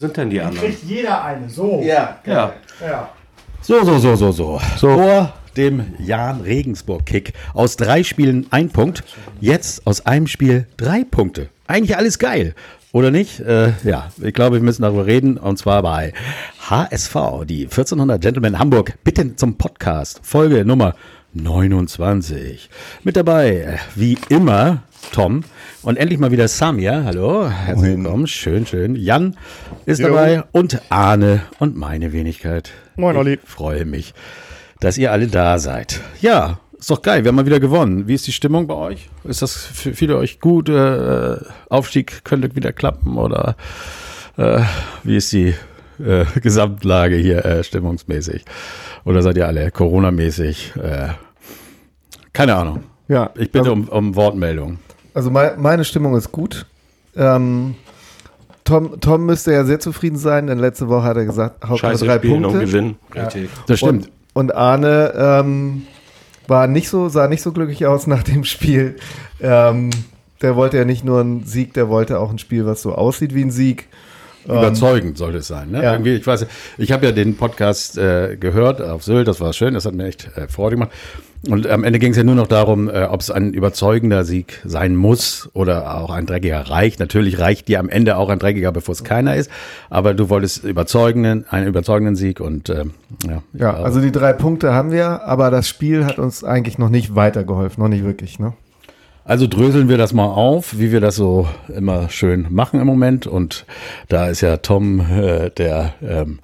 sind denn die anderen? Kriegt jeder eine. So. Ja, Ja. Ja. So, so, so, so, so. Vor dem Jan Regensburg-Kick. Aus drei Spielen ein Punkt. Jetzt aus einem Spiel drei Punkte. Eigentlich alles geil. Oder nicht? Äh, ja, ich glaube, wir müssen darüber reden. Und zwar bei HSV, die 1400 Gentlemen Hamburg. Bitte zum Podcast. Folge Nummer 29. Mit dabei, äh, wie immer, Tom. Und endlich mal wieder Samir. Hallo, herzlich willkommen. Schön, schön. Jan ist dabei und Arne und meine Wenigkeit. Moin, Olli. Ich freue mich, dass ihr alle da seid. Ja, ist doch geil. Wir haben mal wieder gewonnen. Wie ist die Stimmung bei euch? Ist das für viele euch gut? Äh, Aufstieg könnte wieder klappen oder äh, wie ist die äh, Gesamtlage hier äh, stimmungsmäßig? Oder seid ihr alle Corona-mäßig? Äh, keine Ahnung. Ja, Ich bitte also, um, um Wortmeldung. Also mei- meine Stimmung ist gut. Ähm, Tom, Tom müsste ja sehr zufrieden sein, denn letzte Woche hat er gesagt, Hauptsache Scheiße drei spielen und Punkte. gewinnen. Richtig. Das stimmt. Und, und Arne ähm, war nicht so, sah nicht so glücklich aus nach dem Spiel. Ähm, der wollte ja nicht nur einen Sieg, der wollte auch ein Spiel, was so aussieht wie ein Sieg. Überzeugend sollte es sein. Ne? ja. Irgendwie, ich weiß, ich habe ja den Podcast äh, gehört auf Sylt, das war schön, das hat mir echt äh, Freude gemacht. Und am Ende ging es ja nur noch darum, äh, ob es ein überzeugender Sieg sein muss oder auch ein dreckiger reicht. Natürlich reicht dir am Ende auch ein dreckiger, bevor es keiner ist. Aber du wolltest überzeugenden, einen überzeugenden Sieg und ähm, ja. Ja, also die drei Punkte haben wir, aber das Spiel hat uns eigentlich noch nicht weitergeholfen, noch nicht wirklich. Ne? Also dröseln wir das mal auf, wie wir das so immer schön machen im Moment. Und da ist ja Tom äh, der ähm,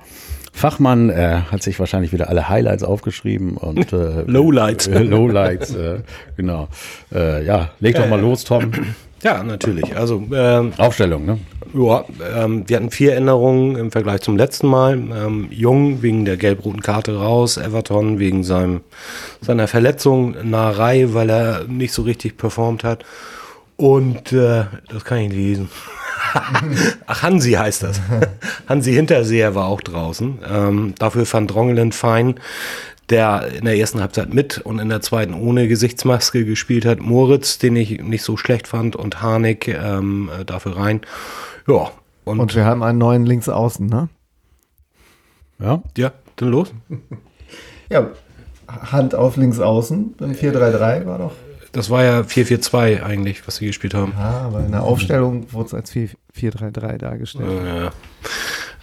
Fachmann, er hat sich wahrscheinlich wieder alle Highlights aufgeschrieben und äh, Lowlights. Äh, Lowlights, äh, genau. Äh, ja, leg doch mal los, Tom. Ja, natürlich. Also, ähm, Aufstellung, ne? ja, ähm, wir hatten vier Änderungen im Vergleich zum letzten Mal. Ähm, Jung wegen der gelb-roten Karte raus, Everton wegen seinem, seiner Verletzung, Narei, weil er nicht so richtig performt hat. Und äh, das kann ich nicht lesen. Ach, Hansi heißt das. Hansi Hinterseher war auch draußen. Ähm, dafür fand Drongelen fein, der in der ersten Halbzeit mit und in der zweiten ohne Gesichtsmaske gespielt hat. Moritz, den ich nicht so schlecht fand, und Harnik ähm, äh, dafür rein. Ja, und, Und wir haben einen neuen Linksaußen, ne? Ja. ja, dann los. Ja, Hand auf Linksaußen im 4-3-3 war doch. Das war ja 4-4-2 eigentlich, was sie gespielt haben. Ja, aber in der Aufstellung wurde es als 4- 4-3-3 dargestellt. Ja.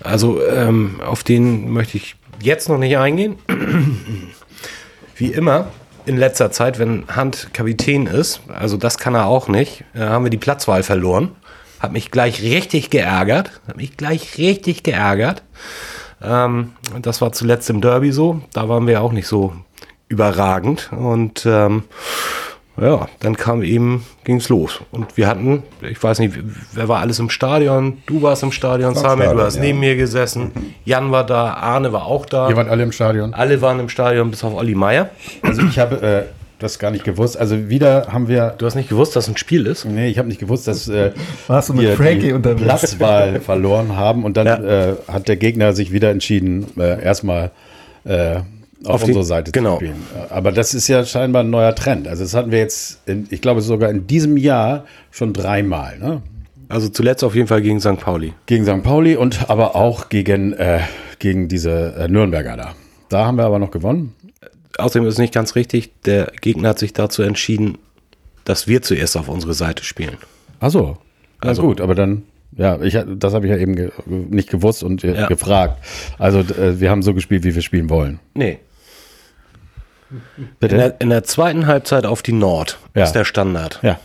Also ähm, auf den möchte ich jetzt noch nicht eingehen. Wie immer in letzter Zeit, wenn Hand Kapitän ist, also das kann er auch nicht, äh, haben wir die Platzwahl verloren. Hat mich gleich richtig geärgert. Hat mich gleich richtig geärgert. Ähm, das war zuletzt im Derby so. Da waren wir auch nicht so überragend. Und ähm, ja, dann kam eben, ging's los. Und wir hatten, ich weiß nicht, wer war alles im Stadion? Du warst im Stadion, Sami, du hast ja. neben mir gesessen. Jan war da, Arne war auch da. Ihr wart alle im Stadion. Alle waren im Stadion, bis auf Olli Meier. Also ich habe äh, das gar nicht gewusst. Also wieder haben wir Du hast nicht gewusst, dass ein Spiel ist? Nee, ich habe nicht gewusst, dass äh, Warst du mit wir Frankie die unterwegs? Platzwahl verloren haben und dann Ja. äh, hat der Gegner sich wieder entschieden, äh, erstmal äh, auf, Auf unsere Seite genau. zu spielen. Aber das ist ja scheinbar ein neuer Trend. Also das hatten wir jetzt, in, ich glaube sogar in diesem Jahr schon dreimal. Ne? Also zuletzt auf jeden Fall gegen St. Pauli. Gegen St. Pauli und aber auch gegen, äh, gegen diese äh, Nürnberger da. Da haben wir aber noch gewonnen. Außerdem ist es nicht ganz richtig, der Gegner hat sich dazu entschieden, dass wir zuerst auf unsere Seite spielen. Ach so. Na Also- gut, aber dann, ja, ich, das habe ich ja eben ge nicht gewusst und Ja. gefragt. Also äh, wir haben so gespielt, wie wir spielen wollen. Nee. Bitte? In der, in der zweiten Halbzeit auf die Nord Ja. ist der Standard. ja.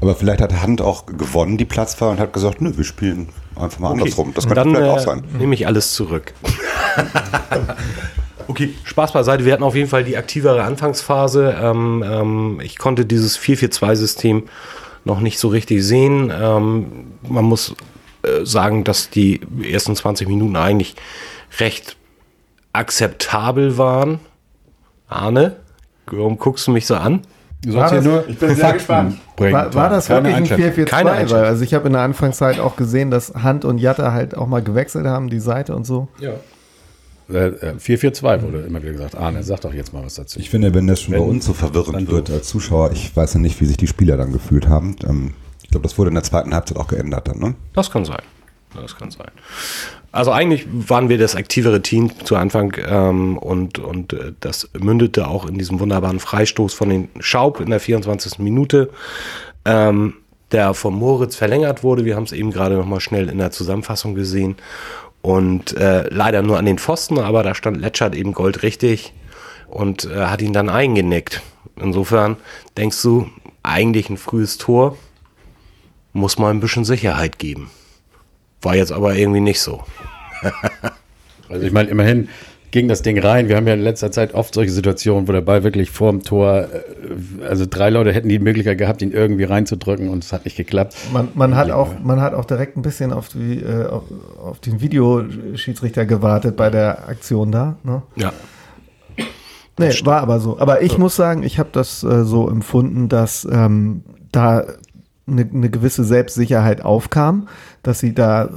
Aber vielleicht hat Hand auch gewonnen, die Platzwahl, und hat gesagt, nö, wir spielen einfach mal andersrum. Das könnte Dann vielleicht äh, auch sein. nehme ich alles zurück. okay, Spaß beiseite. Wir hatten auf jeden Fall die aktivere Anfangsphase. Ähm, ähm, ich konnte dieses 4-4-2-System noch nicht so richtig sehen. Ähm, man muss äh, sagen, dass die ersten 20 Minuten eigentlich recht akzeptabel waren. Arne, warum guckst du mich so an? Du War sollst ja das- nur Ich bin sehr gespannt. bringen. War, war das Keine wirklich ein Einschätzung. 4-4-2? Keine Einschätzung. Weil, also ich habe in der Anfangszeit auch gesehen, dass Hand und Jatta halt auch mal gewechselt haben, die Seite und so. Ja. Äh, äh, 4-4-2 wurde immer wieder gesagt. Arne, sag doch jetzt mal was dazu. Ich finde, wenn das schon Wenn- bei uns so verwirrend wird als Zuschauer, ich weiß ja nicht, wie sich die Spieler dann gefühlt haben. Ähm, ich glaube, das wurde in der zweiten Halbzeit auch geändert dann, ne? Das kann sein. Das kann sein. Also eigentlich waren wir das aktivere Team zu Anfang ähm, und, und äh, das mündete auch in diesem wunderbaren Freistoß von den Schaub in der 24. Minute, ähm, der von Moritz verlängert wurde. Wir haben es eben gerade noch mal schnell in der Zusammenfassung gesehen und äh, leider nur an den Pfosten, aber da stand Letschert eben goldrichtig und äh, hat ihn dann eingenickt. Insofern denkst du, eigentlich ein frühes Tor muss mal ein bisschen Sicherheit geben. War jetzt aber irgendwie nicht so. Also ich meine, immerhin ging das Ding rein. Wir haben ja in letzter Zeit oft solche Situationen, wo der Ball wirklich vorm Tor, äh, also drei Leute hätten die Möglichkeit gehabt, ihn irgendwie reinzudrücken und es hat nicht geklappt. Man, man, hat, auch, man hat auch direkt ein bisschen auf, die, äh, auf, auf den Videoschiedsrichter gewartet bei der Aktion da. Ne? Ja. Nee, war aber so. Aber ich muss sagen, ich habe das äh, so empfunden, dass ähm, da eine, eine gewisse Selbstsicherheit aufkam, dass sie da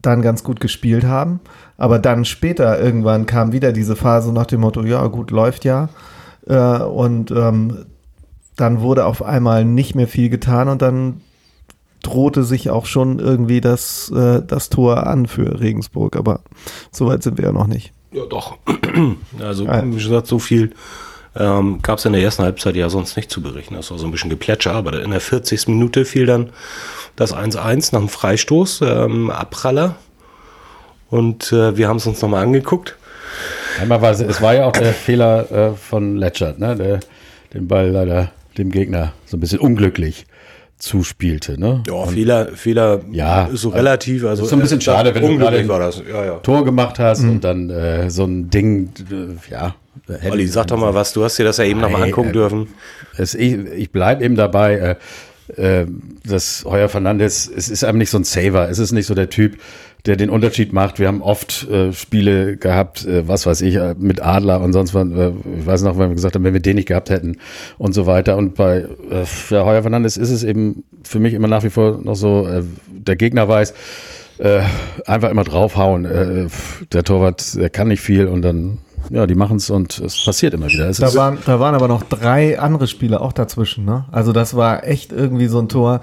dann ganz gut gespielt haben. Aber dann später irgendwann kam wieder diese Phase nach dem Motto, ja gut, läuft ja. Äh, und ähm, dann wurde auf einmal nicht mehr viel getan und dann drohte sich auch schon irgendwie das, äh, das Tor an für Regensburg. Aber so weit sind wir ja noch nicht. Ja, doch. Also, wie gesagt, so viel ähm, gab es in der ersten Halbzeit ja sonst nicht zu berichten. Das war so ein bisschen Geplätscher, aber in der 40. Minute fiel dann das 1-1 nach einem Freistoß, ähm, Abpraller. Und äh, wir haben es uns nochmal angeguckt. Einmal war es, es war ja auch der Fehler äh, von Letschert, ne? der den Ball leider dem Gegner so ein bisschen unglücklich zuspielte. Ne? Ja, Fehler, Fehler Ja, ist so relativ. Also ist so ein bisschen äh, schade, wenn du unglücklich gerade war das. Ja, ja. Tor gemacht hast und dann äh, so ein Ding, äh, ja. Hätte- Olli, sag doch mal was. Du hast dir das ja eben nochmal angucken äh, dürfen. Es, ich ich bleibe eben dabei, äh, äh, dass Heuer Fernandes, es ist einem nicht so ein Saver, es ist nicht so der Typ, der den Unterschied macht. Wir haben oft äh, Spiele gehabt, äh, was weiß ich, äh, mit Adler und sonst was. Äh, ich weiß noch, wenn wir gesagt haben, wenn wir den nicht gehabt hätten und so weiter. Und bei äh, ja, Heuer Fernandes ist es eben für mich immer nach wie vor noch so, der Gegner weiß, einfach immer draufhauen. Der Torwart, der kann nicht viel und dann, ja, die machen es und es passiert immer wieder. Es Da waren, da waren aber noch drei andere Spiele auch dazwischen. Ne? Also das war echt irgendwie so ein Tor.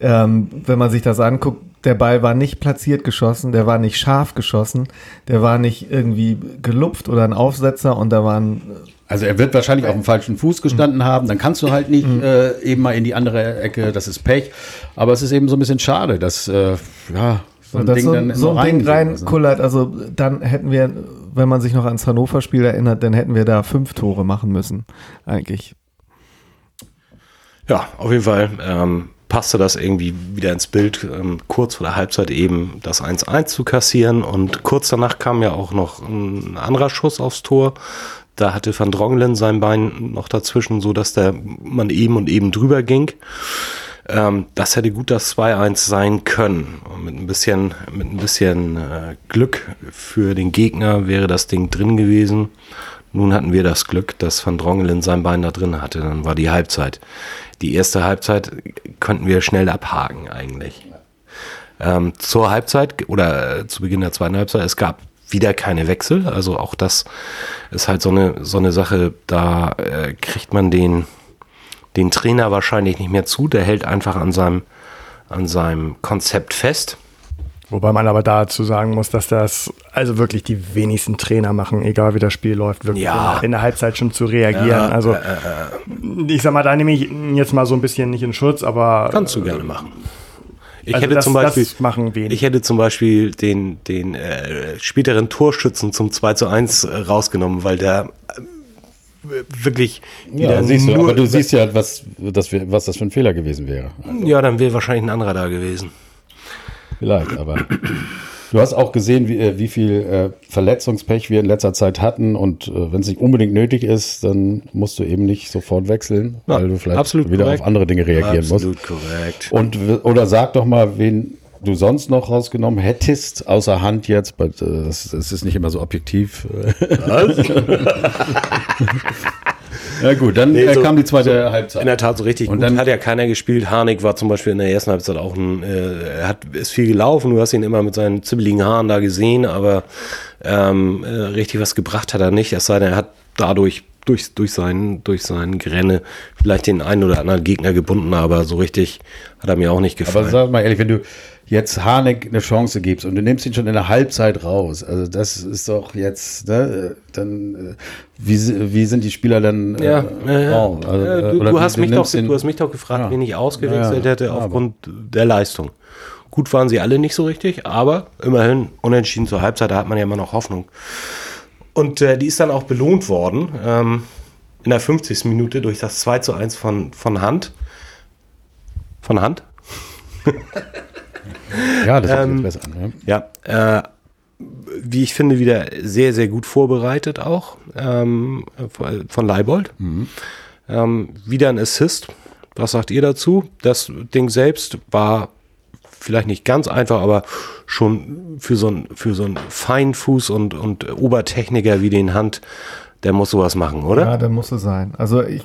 Ähm, wenn man sich das anguckt, der Ball war nicht platziert geschossen, der war nicht scharf geschossen, der war nicht irgendwie gelupft oder ein Aufsetzer und da waren Also er wird wahrscheinlich auf dem falschen Fuß gestanden haben, dann kannst du halt nicht äh, eben mal in die andere Ecke, das ist Pech. Aber es ist eben so ein bisschen schade, dass äh, ja, so ein Ding so, dann so ein Ding reingeht. reinkullert. Also dann hätten wir, wenn man sich noch ans Hannover-Spiel erinnert, dann hätten wir da fünf Tore machen müssen, eigentlich. Ja, auf jeden Fall ähm, passte das irgendwie wieder ins Bild, ähm, kurz vor der Halbzeit eben das 1-1 zu kassieren und kurz danach kam ja auch noch ein anderer Schuss aufs Tor. Da hatte Van Drongelen sein Bein noch dazwischen, so dass der man eben und eben drüber ging. Ähm, das hätte gut das 2-1 sein können. Und mit ein bisschen, mit ein bisschen äh, Glück für den Gegner wäre das Ding drin gewesen. Nun hatten wir das Glück, dass Van Drongelen sein Bein da drin hatte. Dann war die Halbzeit. Die erste Halbzeit könnten wir schnell abhaken eigentlich. Ähm, zur Halbzeit oder äh, zu Beginn der zweiten Halbzeit, es gab wieder keine Wechsel. Also auch das ist halt so eine, so eine Sache, da äh, kriegt man den, den Trainer wahrscheinlich nicht mehr zu. Der hält einfach an seinem, an seinem Konzept fest. Wobei man aber dazu sagen muss, dass das also wirklich die wenigsten Trainer machen, egal wie das Spiel läuft, wirklich Ja. in, der, in der Halbzeit schon zu reagieren. Ja, also äh, ich sag mal, da nehme ich jetzt mal so ein bisschen nicht in Schutz, aber Kannst du gerne machen. Ich also hätte das, zum Beispiel, machen wenig. ich hätte zum Beispiel den, den äh, späteren Torschützen zum 2 zu 1 äh, rausgenommen, weil der äh, wirklich Ja, siehst du, aber du siehst ja, was das, was das für ein Fehler gewesen wäre. Ja, dann wäre wahrscheinlich ein anderer da gewesen. Vielleicht, aber du hast auch gesehen, wie, äh, wie viel äh, Verletzungspech wir in letzter Zeit hatten und äh, wenn es nicht unbedingt nötig ist, dann musst du eben nicht sofort wechseln, Ja, weil du vielleicht absolut wieder korrekt. auf andere Dinge reagieren Absolut korrekt. musst. Und w- oder sag doch mal, wen du sonst noch rausgenommen hättest, außer Hand jetzt, but, äh, ist nicht immer so objektiv. ja gut, dann Nee, äh, so- kam die zweite Halbzeit. In der Tat so richtig. Und Und dann- hat ja keiner gespielt. Harnik war zum Beispiel in der ersten Halbzeit auch ein, äh, er hat, ist viel gelaufen. Du hast ihn immer mit seinen zibbeligen Haaren da gesehen, aber ähm, äh, richtig was gebracht hat er nicht. Es sei denn, er hat dadurch durch, durch, seinen, durch seinen Grenne vielleicht den einen oder anderen Gegner gebunden, aber so richtig hat er mir auch nicht gefallen. Aber sag mal ehrlich, wenn du jetzt Harnik eine Chance gibst und du nimmst ihn schon in der Halbzeit raus, also das ist doch jetzt, ne, dann, äh, wie, wie sind die Spieler dann? Ja, äh, äh, raus? Also, äh, äh, du, du, hast mich doch, du hast mich doch gefragt, Ja. wen ich ausgewechselt Ja, hätte ja, aufgrund der Leistung. Gut waren sie alle nicht so richtig, aber immerhin unentschieden zur Halbzeit, da hat man ja immer noch Hoffnung. Und äh, die ist dann auch belohnt worden ähm, in der 50. Minute durch das 2 zu 1 von, von Hand. Von Hand? Ja, das Ähm, besser an. Ja. Ja, äh, wie ich finde, wieder sehr, sehr gut vorbereitet auch ähm, von Leibold. Ähm, wieder ein Assist. Was sagt ihr dazu? Das Ding selbst war vielleicht nicht ganz einfach, aber schon für so einen für so einen Feinfuß und, und Obertechniker wie den Hand, der muss sowas machen, oder? Ja, der muss es sein. Also ich,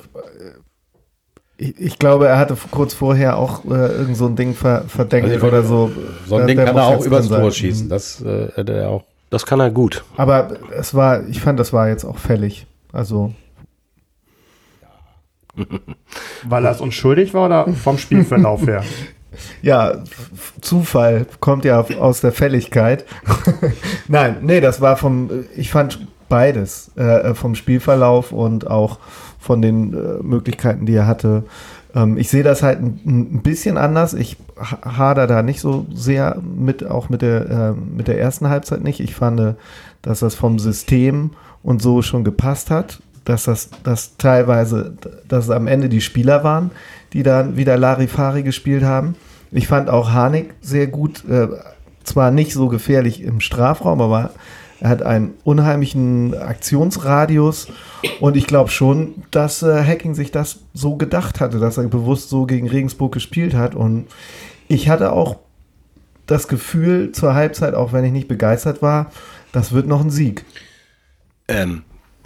ich, ich glaube, er hatte kurz vorher auch äh, irgend so ein Ding ver, verdeckt Also oder so. So ein Der- Ding der kann er auch übers Tor schießen. Das äh, hätte er auch. Das kann er gut. Aber es war, ich fand, das war jetzt auch fällig. Also Weil er es uns schuldig war oder vom Spielverlauf her? Ja, Zufall kommt ja aus der Fälligkeit. Nein, nee, das war vom, ich fand beides, äh, vom Spielverlauf und auch von den äh, Möglichkeiten, die er hatte. Ähm, ich sehe das halt ein, ein bisschen anders. Ich ha- hader da nicht so sehr mit, auch mit der, äh, mit der ersten Halbzeit nicht. Ich fand, dass das vom System und so schon gepasst hat, dass das dass teilweise, dass es am Ende die Spieler waren, die dann wieder Larifari gespielt haben. Ich fand auch Harnik sehr gut, äh, zwar nicht so gefährlich im Strafraum, aber er hat einen unheimlichen Aktionsradius und ich glaube schon, dass äh, Hacking sich das so gedacht hatte, dass er bewusst so gegen Regensburg gespielt hat und ich hatte auch das Gefühl zur Halbzeit, auch wenn ich nicht begeistert war, das wird noch ein Sieg. Ähm,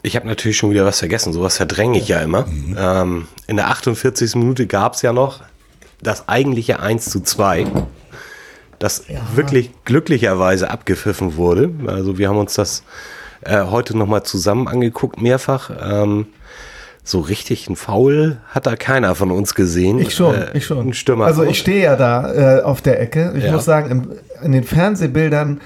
ich habe natürlich schon wieder was vergessen, sowas verdränge ich ja immer. Ähm, in der 48. Minute gab es ja noch das eigentliche 1 zu 2, das wirklich glücklicherweise abgepfiffen wurde. Also wir haben uns das äh, heute nochmal zusammen angeguckt, mehrfach. Ähm, so richtig ein Foul hat da keiner von uns gesehen. Ich schon, Äh, ich schon. Stürmer. Also ich stehe ja da äh, auf der Ecke. Ich Ja. muss sagen, im, in den Fernsehbildern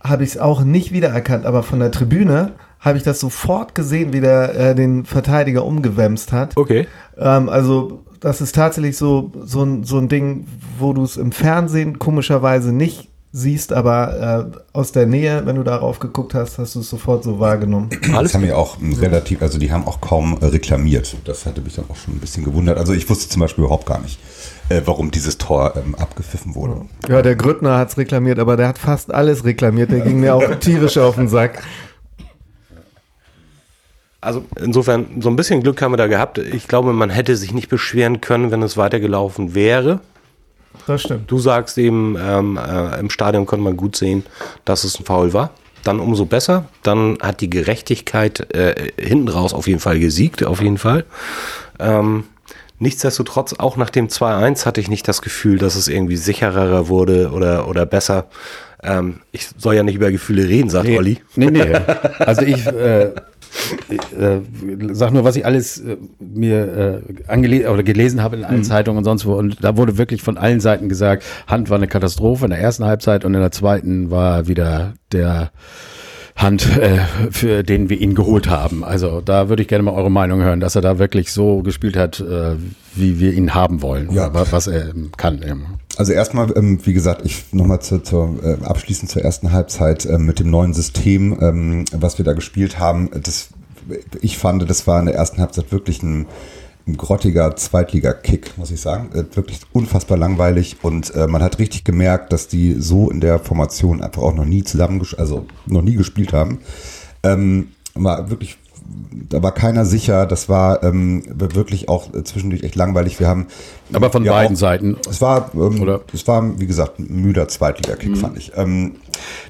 habe ich es auch nicht wiedererkannt, aber von der Tribüne habe ich das sofort gesehen, wie der äh, den Verteidiger umgewämst hat. Okay. Ähm, also das ist tatsächlich so, so, ein, so ein Ding, wo du es im Fernsehen komischerweise nicht siehst, aber äh, aus der Nähe, wenn du darauf geguckt hast, hast du es sofort so wahrgenommen. Alles Das haben wir auch ähm, relativ, also die haben auch kaum äh, reklamiert. Das hatte mich dann auch schon ein bisschen gewundert. Also ich wusste zum Beispiel überhaupt gar nicht, äh, warum dieses Tor ähm, abgepfiffen wurde. Ja, der Grüttner hat es reklamiert, aber der hat fast alles reklamiert. Der ging mir auch tierisch auf den Sack. Also insofern, so ein bisschen Glück haben wir da gehabt. Ich glaube, man hätte sich nicht beschweren können, wenn es weitergelaufen wäre. Das stimmt. Du sagst eben, ähm, äh, im Stadion konnte man gut sehen, dass es ein Foul war. Dann umso besser. Dann hat die Gerechtigkeit äh, hinten raus auf jeden Fall gesiegt, auf jeden Fall. Ähm, nichtsdestotrotz, auch nach dem 2-1 hatte ich nicht das Gefühl, dass es irgendwie sicherer wurde oder, oder besser. Ähm, ich soll ja nicht über Gefühle reden, sagt Olli. Nee, nee. Also ich äh, äh, sag nur, was ich alles äh, mir äh, angele oder gelesen habe in allen Zeitungen und sonst wo. Und da wurde wirklich von allen Seiten gesagt, Hand war eine Katastrophe in der ersten Halbzeit und in der zweiten war wieder der Hand, äh, für den wir ihn geholt haben. Also da würde ich gerne mal eure Meinung hören, dass er da wirklich so gespielt hat, äh, wie wir ihn haben wollen. Ja. Oder was er kann. Ähm. Also erstmal, ähm, wie gesagt, ich nochmal zur, zur äh, abschließend zur ersten Halbzeit ähm, mit dem neuen System, ähm, was wir da gespielt haben. Das, ich fand, das war in der ersten Halbzeit wirklich ein, ein grottiger Zweitliga-Kick, muss ich sagen. Äh, wirklich unfassbar langweilig und äh, man hat richtig gemerkt, dass die so in der Formation einfach auch noch nie zusammen, also noch nie gespielt haben. Ähm, war wirklich da war keiner sicher. Das war ähm, wirklich auch zwischendurch echt langweilig. Wir haben Aber von ja beiden auch- Seiten. es war, ähm, Oder? es war, wie gesagt, ein müder Zweitliga-Kick, fand ich. Ähm,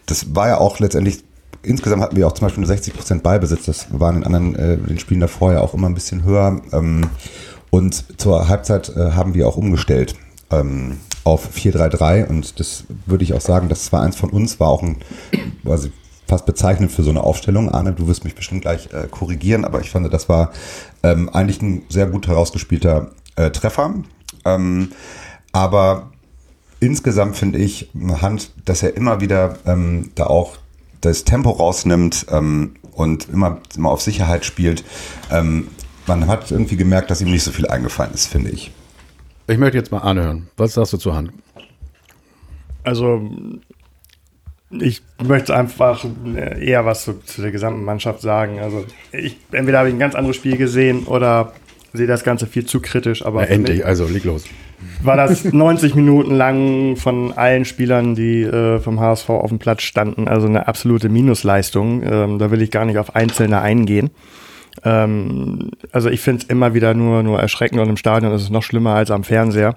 das war ja auch letztendlich, insgesamt hatten wir auch zum Beispiel nur 60 Prozent Ballbesitz. Das waren in anderen, äh, den Spielen davor ja auch immer ein bisschen höher. Ähm, und zur Halbzeit äh, haben wir auch umgestellt ähm, auf 4-3-3 und das würde ich auch sagen, das war eins von uns, war auch ein, quasi fast bezeichnend für so eine Aufstellung. Arne, du wirst mich bestimmt gleich äh, korrigieren, aber ich fand, das war ähm, eigentlich ein sehr gut herausgespielter äh, Treffer. Ähm, aber insgesamt finde ich Hand, dass er immer wieder ähm, da auch das Tempo rausnimmt ähm, und immer, immer auf Sicherheit spielt. Ähm, man hat irgendwie gemerkt, dass ihm nicht so viel eingefallen ist, finde ich. Ich möchte jetzt mal anhören. Was sagst du zur Hand? Also, ich möchte einfach eher was zu, zu, der gesamten Mannschaft sagen. Also, ich, entweder habe ich ein ganz anderes Spiel gesehen oder sehe das Ganze viel zu kritisch. Aber ja, endlich, also leg los. War das 90 Minuten lang von allen Spielern, die äh, vom HSV auf dem Platz standen, also eine absolute Minusleistung. Ähm, da will ich gar nicht auf Einzelne eingehen. Ähm, also ich finde es immer wieder nur, nur erschreckend und im Stadion ist es noch schlimmer als am Fernseher.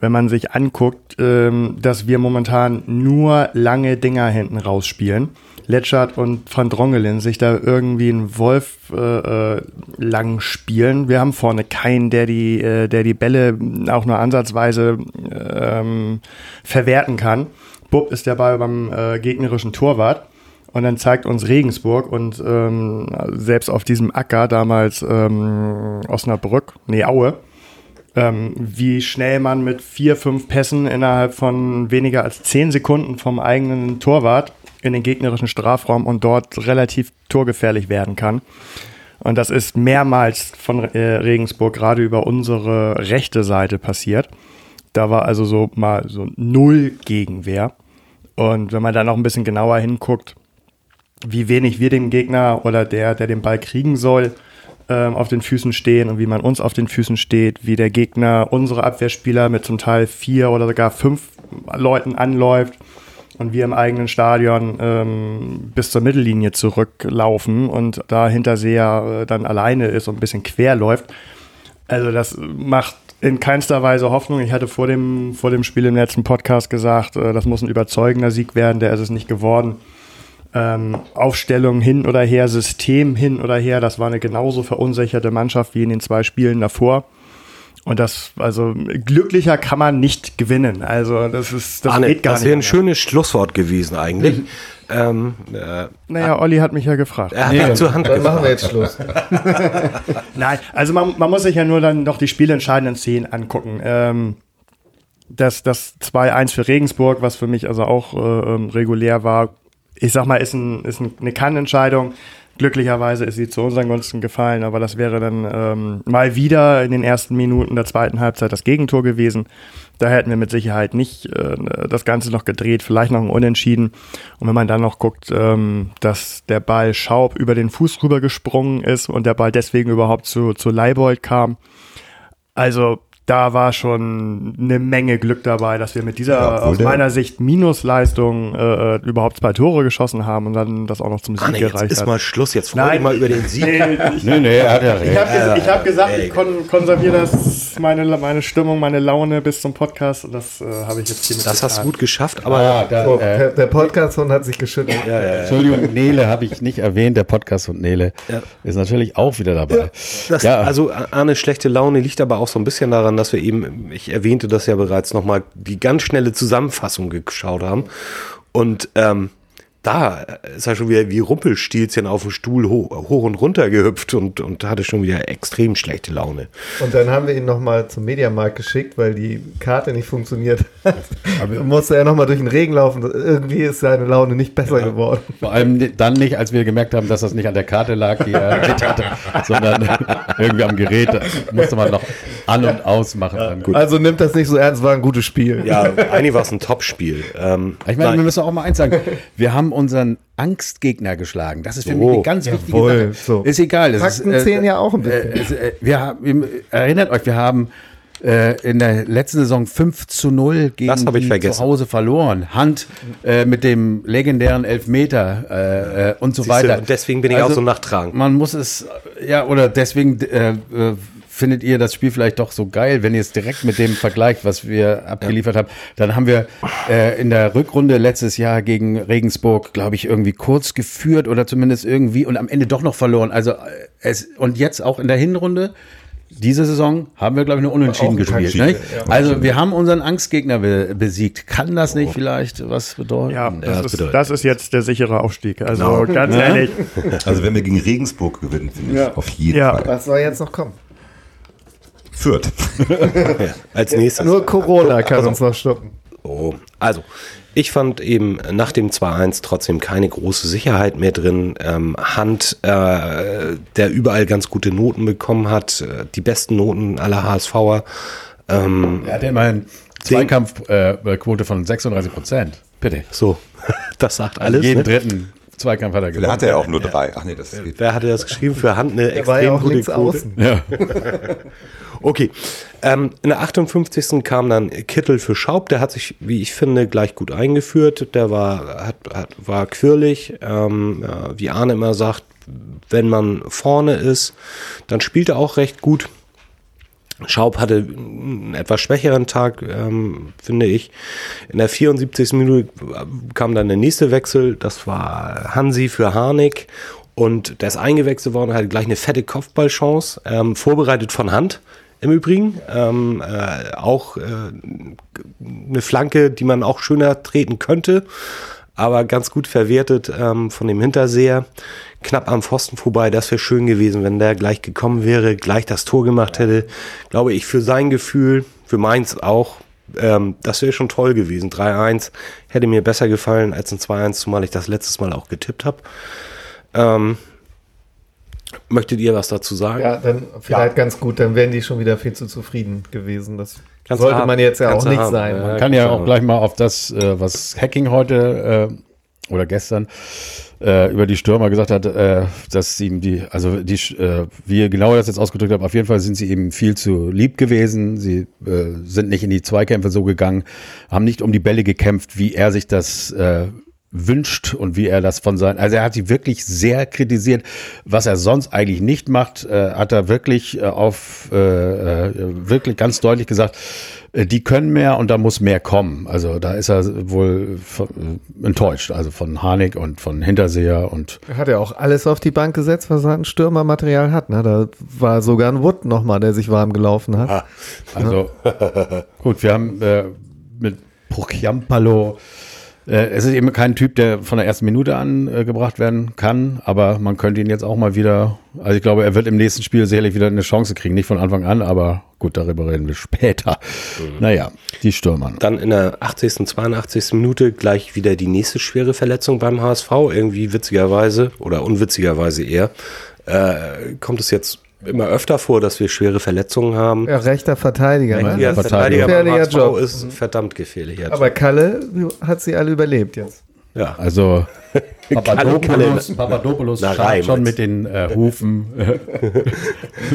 Wenn man sich anguckt, ähm, dass wir momentan nur lange Dinger hinten rausspielen. Letschert und Van Drongelen sich da irgendwie einen Wolf äh, äh, lang spielen. Wir haben vorne keinen, der die, äh, der die Bälle auch nur ansatzweise ähm, verwerten kann. Bub ist der Ball beim äh, gegnerischen Torwart. Und dann zeigt uns Regensburg und ähm, selbst auf diesem Acker damals ähm, Osnabrück, nee, Aue, ähm, wie schnell man mit vier, fünf Pässen innerhalb von weniger als zehn Sekunden vom eigenen Torwart in den gegnerischen Strafraum und dort relativ torgefährlich werden kann. Und das ist mehrmals von äh, Regensburg gerade über unsere rechte Seite passiert. Da war also so mal so null Gegenwehr. Und wenn man dann noch ein bisschen genauer hinguckt, wie wenig wir dem Gegner oder der, der den Ball kriegen soll, ähm, auf den Füßen stehen und wie man uns auf den Füßen steht, wie der Gegner unsere Abwehrspieler mit zum Teil vier oder sogar fünf Leuten anläuft und wir im eigenen Stadion ähm, bis zur Mittellinie zurücklaufen und da Hinterseher äh, dann alleine ist und ein bisschen quer läuft. Also das macht in keinster Weise Hoffnung. Ich hatte vor dem, vor dem Spiel im letzten Podcast gesagt, äh, das muss ein überzeugender Sieg werden, der ist es nicht geworden ähm, Aufstellung hin oder her, System hin oder her. Das war eine genauso verunsicherte Mannschaft wie in den zwei Spielen davor. Und das, also glücklicher kann man nicht gewinnen. Also das ist, das Arne, geht gar das wäre ein schönes Schlusswort gewesen eigentlich. Mhm. Ähm, äh, naja, Olli hat mich ja gefragt. Er hat nee, zur Hand Dann machen wir jetzt Schluss. Nein, also man, man, muss sich ja nur dann noch die spielentscheidenden Szenen angucken. Ähm, das, das 2-1 für Regensburg, was für mich also auch äh, ähm, regulär war, ich sag mal, ist, ein, ist eine Kannentscheidung. Glücklicherweise ist sie zu unseren Gunsten gefallen, aber das wäre dann ähm, mal wieder in den ersten Minuten der zweiten Halbzeit das Gegentor gewesen. Da hätten wir mit Sicherheit nicht äh, das Ganze noch gedreht, vielleicht noch ein Unentschieden. Und wenn man dann noch guckt, ähm, dass der Ball Schaub über den Fuß rübergesprungen ist und der Ball deswegen überhaupt zu, zu Leibold kam. Also da war schon eine Menge Glück dabei, dass wir mit dieser ja, aus meiner Sicht Minusleistung äh, äh, überhaupt zwei Tore geschossen haben und dann das auch noch zum Sieg ah, nee, gereicht jetzt ist mal Schluss, jetzt freue mal über den Sieg. Nee, ich, nee, nee, hat er recht. Ich habe ges hab gesagt, ich kon konserviere das, meine, meine Stimmung, meine Laune bis zum Podcast und das äh, habe ich jetzt hier mit Das hast du gut geschafft, aber ah, da, oh, äh, der, der Podcast-Hund hat sich geschüttelt. Ja, ja, Entschuldigung, Nele habe ich nicht erwähnt, der Podcast-Hund Nele ist natürlich auch wieder dabei. Das, also Arne, schlechte Laune liegt aber auch so ein bisschen daran, dass wir eben ich erwähnte das ja bereits nochmal, die ganz schnelle Zusammenfassung geschaut haben. Und ähm, da ist er schon wieder wie Rumpelstilzchen auf dem Stuhl hoch, hoch und runter gehüpft und, und hatte schon wieder extrem schlechte Laune. Und dann haben wir ihn nochmal zum Mediamarkt geschickt, weil die Karte nicht funktioniert hat. Aber musste er nochmal durch den Regen laufen. Irgendwie ist seine Laune nicht besser ja, geworden. Vor allem dann nicht, als wir gemerkt haben, dass das nicht an der Karte lag, die er mit hatte, sondern irgendwie am Gerät. musste man noch an- und ausmachen. Ja, also nimmt das nicht so ernst, war ein gutes Spiel. Ja, eigentlich war es ein Top-Spiel. Ähm, ich meine, wir müssen auch mal eins sagen. Wir haben unseren Angstgegner geschlagen. Das ist für oh, mich eine ganz wichtige Sache. So. Ist egal. Fakten ist, äh, zählen ja auch ein bisschen. Äh, äh, wir haben, erinnert euch, wir haben äh, in der letzten Saison 5 zu 0 gegen zu Hause verloren. Hand äh, mit dem legendären Elfmeter äh, äh, und so Siehste, weiter. Und deswegen bin ich also, auch so nachtragend. Man muss es, ja, oder deswegen äh, äh, findet ihr das Spiel vielleicht doch so geil, wenn ihr es direkt mit dem vergleicht, was wir abgeliefert ja. haben. Dann haben wir äh, in der Rückrunde letztes Jahr gegen Regensburg, glaube ich, irgendwie kurz geführt oder zumindest irgendwie und am Ende doch noch verloren. Also äh, es und jetzt auch in der Hinrunde diese Saison haben wir, glaube ich, nur unentschieden gespielt. Ne? Also wir haben unseren Angstgegner be besiegt. Kann das nicht vielleicht was bedeuten? Ja, das, das ist, bedeutet- das ist jetzt der sichere Aufstieg. Also Genau. ganz ehrlich. Also wenn wir gegen Regensburg gewinnen, finde ich Ja. auf jeden Ja. Fall. Was soll jetzt noch kommen? Fürth. Als nächstes. Nur Corona kann uns noch stoppen. Oh, also, ich fand eben nach dem 2-1 trotzdem keine große Sicherheit mehr drin. Ähm, Hand, äh, der überall ganz gute Noten bekommen hat, äh, die besten Noten aller HSVer. Ähm, Er hat ja immerhin Zweikampfquote äh, Quote von 36 Prozent. Bitte. so, das sagt Also alles. jeden Ne? dritten Zweikampf hat er Da gewonnen. hatte er auch nur drei. Ach nee, das geht. Wer hatte das geschrieben? Für Hand eine ja extrem auch gute Quote. außen. Ja. Okay. Ähm, in der 58. kam dann Kittel für Schaub. Der hat sich, wie ich finde, gleich gut eingeführt. Der war, hat, hat, war quirlig. Ähm, ja, wie Arne immer sagt, wenn man vorne ist, dann spielt er auch recht gut. Schaub hatte einen etwas schwächeren Tag, ähm, finde ich. In der 74. Minute kam dann der nächste Wechsel. Das war Hansi für Harnik. Und der ist eingewechselt worden, hatte gleich eine fette Kopfballchance, ähm, vorbereitet von Hand im Übrigen. Ähm, äh, auch äh, eine Flanke, die man auch schöner treten könnte, aber ganz gut verwertet ähm, von dem Hinterseher. Knapp am Pfosten vorbei, das wäre schön gewesen, wenn der gleich gekommen wäre, gleich das Tor gemacht hätte. Glaube ich, für sein Gefühl, für meins auch, ähm, das wäre schon toll gewesen. 3-1 hätte mir besser gefallen als ein 2-1, zumal ich das letztes Mal auch getippt habe. Ähm, möchtet ihr was dazu sagen? Ja, dann vielleicht ganz gut, dann wären die schon wieder viel zu zufrieden gewesen. Das Kannst sollte haben. man jetzt ja Kannst auch nicht haben. sein. Ja, Kann ja auch haben. gleich mal auf das, äh, was Hacking heute äh, oder gestern äh, über die Stürmer gesagt hat, äh, dass ihm die, also die, wie ihr genau das jetzt ausgedrückt habt, auf jeden Fall sind sie eben viel zu lieb gewesen. Sie sind nicht in die Zweikämpfe so gegangen, haben nicht um die Bälle gekämpft, wie er sich das wünscht und wie er das von sein, also er hat sie wirklich sehr kritisiert, was er sonst eigentlich nicht macht, äh, hat er wirklich äh, auf äh, äh, wirklich ganz deutlich gesagt, äh, die können mehr und da muss mehr kommen. Also da ist er wohl von, enttäuscht, also von Harnik und von Hinterseher und Er hat ja auch alles auf die Bank gesetzt, was er an Stürmermaterial hat. Ne? Da war sogar ein Wood nochmal, der sich warm gelaufen hat. Also gut, wir haben mit Procchiampalo äh, es ist eben kein Typ, der von der ersten Minute an äh, gebracht werden kann, aber man könnte ihn jetzt auch mal wieder, also ich glaube, er wird im nächsten Spiel sicherlich wieder eine Chance kriegen, nicht von Anfang an, aber gut, darüber reden wir später. Naja, die Stürmer. Dann in der 80., 82. Minute gleich wieder die nächste schwere Verletzung beim HSV. Irgendwie witzigerweise oder unwitzigerweise eher. Äh, kommt es jetzt immer öfter vor, dass wir schwere Verletzungen haben. Ja, rechter Verteidiger. Ja, Ne? Verteidiger HSV Job. ist ein verdammt gefährlicher Job. Aber Kalle hat sie alle überlebt jetzt. ja. Also Papadopoulos, Kalle- Papadopoulos Na, Reim schon mit den äh, Hufen.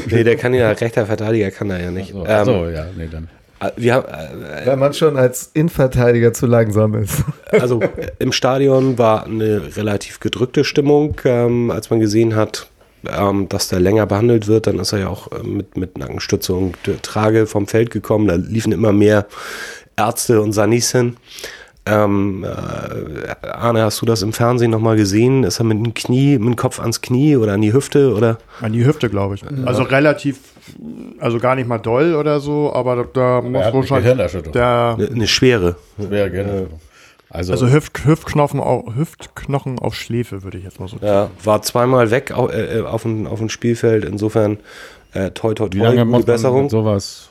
Nee, der kann ja, rechter Verteidiger kann er ja nicht. so, ähm, so, ja, nee, dann. äh, wir haben, äh, Weil man schon als Innenverteidiger zu langsam ist. also im Stadion war eine relativ gedrückte Stimmung, ähm, als man gesehen hat, ähm, dass der länger behandelt wird. Dann ist er ja auch äh, mit, mit Nackenstütze und Trage vom Feld gekommen. Da liefen immer mehr Ärzte und Sanis hin. Ähm, äh, Arne, hast du das im Fernsehen nochmal gesehen? Ist er mit dem Knie, mit dem Kopf ans Knie oder an die Hüfte oder? An die Hüfte, glaube ich. Also relativ, also gar nicht mal doll oder so, aber da, da muss hat wohl eine schon Gehirnerschütterung. der, Eine, eine schwere. Wäre gerne. Also, also Hüft, Hüftknochen, auf, Hüftknochen auf Schläfe, würde ich jetzt mal so Ja, war zweimal weg au- äh, auf, dem, auf dem Spielfeld. Insofern äh, toi toi wie toi, lange gute Besserung. sowas?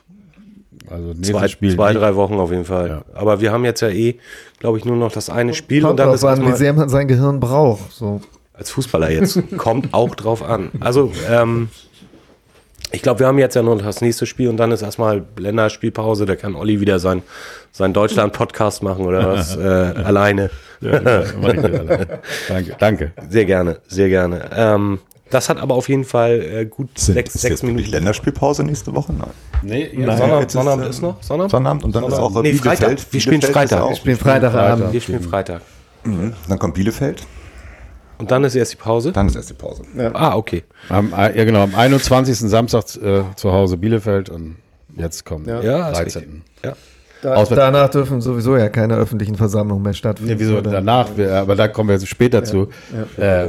Also Zwei, Spiel. zwei nicht. drei Wochen auf jeden Fall. Ja. Aber wir haben jetzt ja eh, glaube ich, nur noch das eine Spiel und Kommt dann drauf ist an, wie sehr man sein Gehirn braucht. So. als Fußballer jetzt, kommt auch drauf an. Also, ähm, ich glaube, wir haben jetzt ja nur noch das nächste Spiel und dann ist erstmal Länderspielpause. Da kann Olli wieder sein, sein Deutschland-Podcast machen oder was äh, alleine. danke, danke. Sehr gerne, sehr gerne. Ähm, das hat aber auf jeden Fall äh, gut Sind, sechs, ist sechs jetzt wirklich Minuten. Länderspielpause nächste Woche? Nein. Nee, Sonnabend, jetzt ist, Sonnabend ähm, ist noch? Sonnabend? Sonnabend und dann ist auch äh, Nee, Freitag. Bielefeld. Wir spielen Bielefeld Freitag. auch- Ich spiele Freitagabend. Wir spielen Freitag. Dann kommt Bielefeld, Und dann ist erst die Pause? dann ist erst die Pause. Ah, okay. Am, äh, ja, genau, am 21. Samstag äh, zu Hause Bielefeld und jetzt kommt Ja, ja, ist 13. Ja. Da, danach dürfen sowieso ja keine öffentlichen Versammlungen mehr stattfinden. Ja, wieso danach? Aber da kommen wir später ja, zu. Ja. Äh,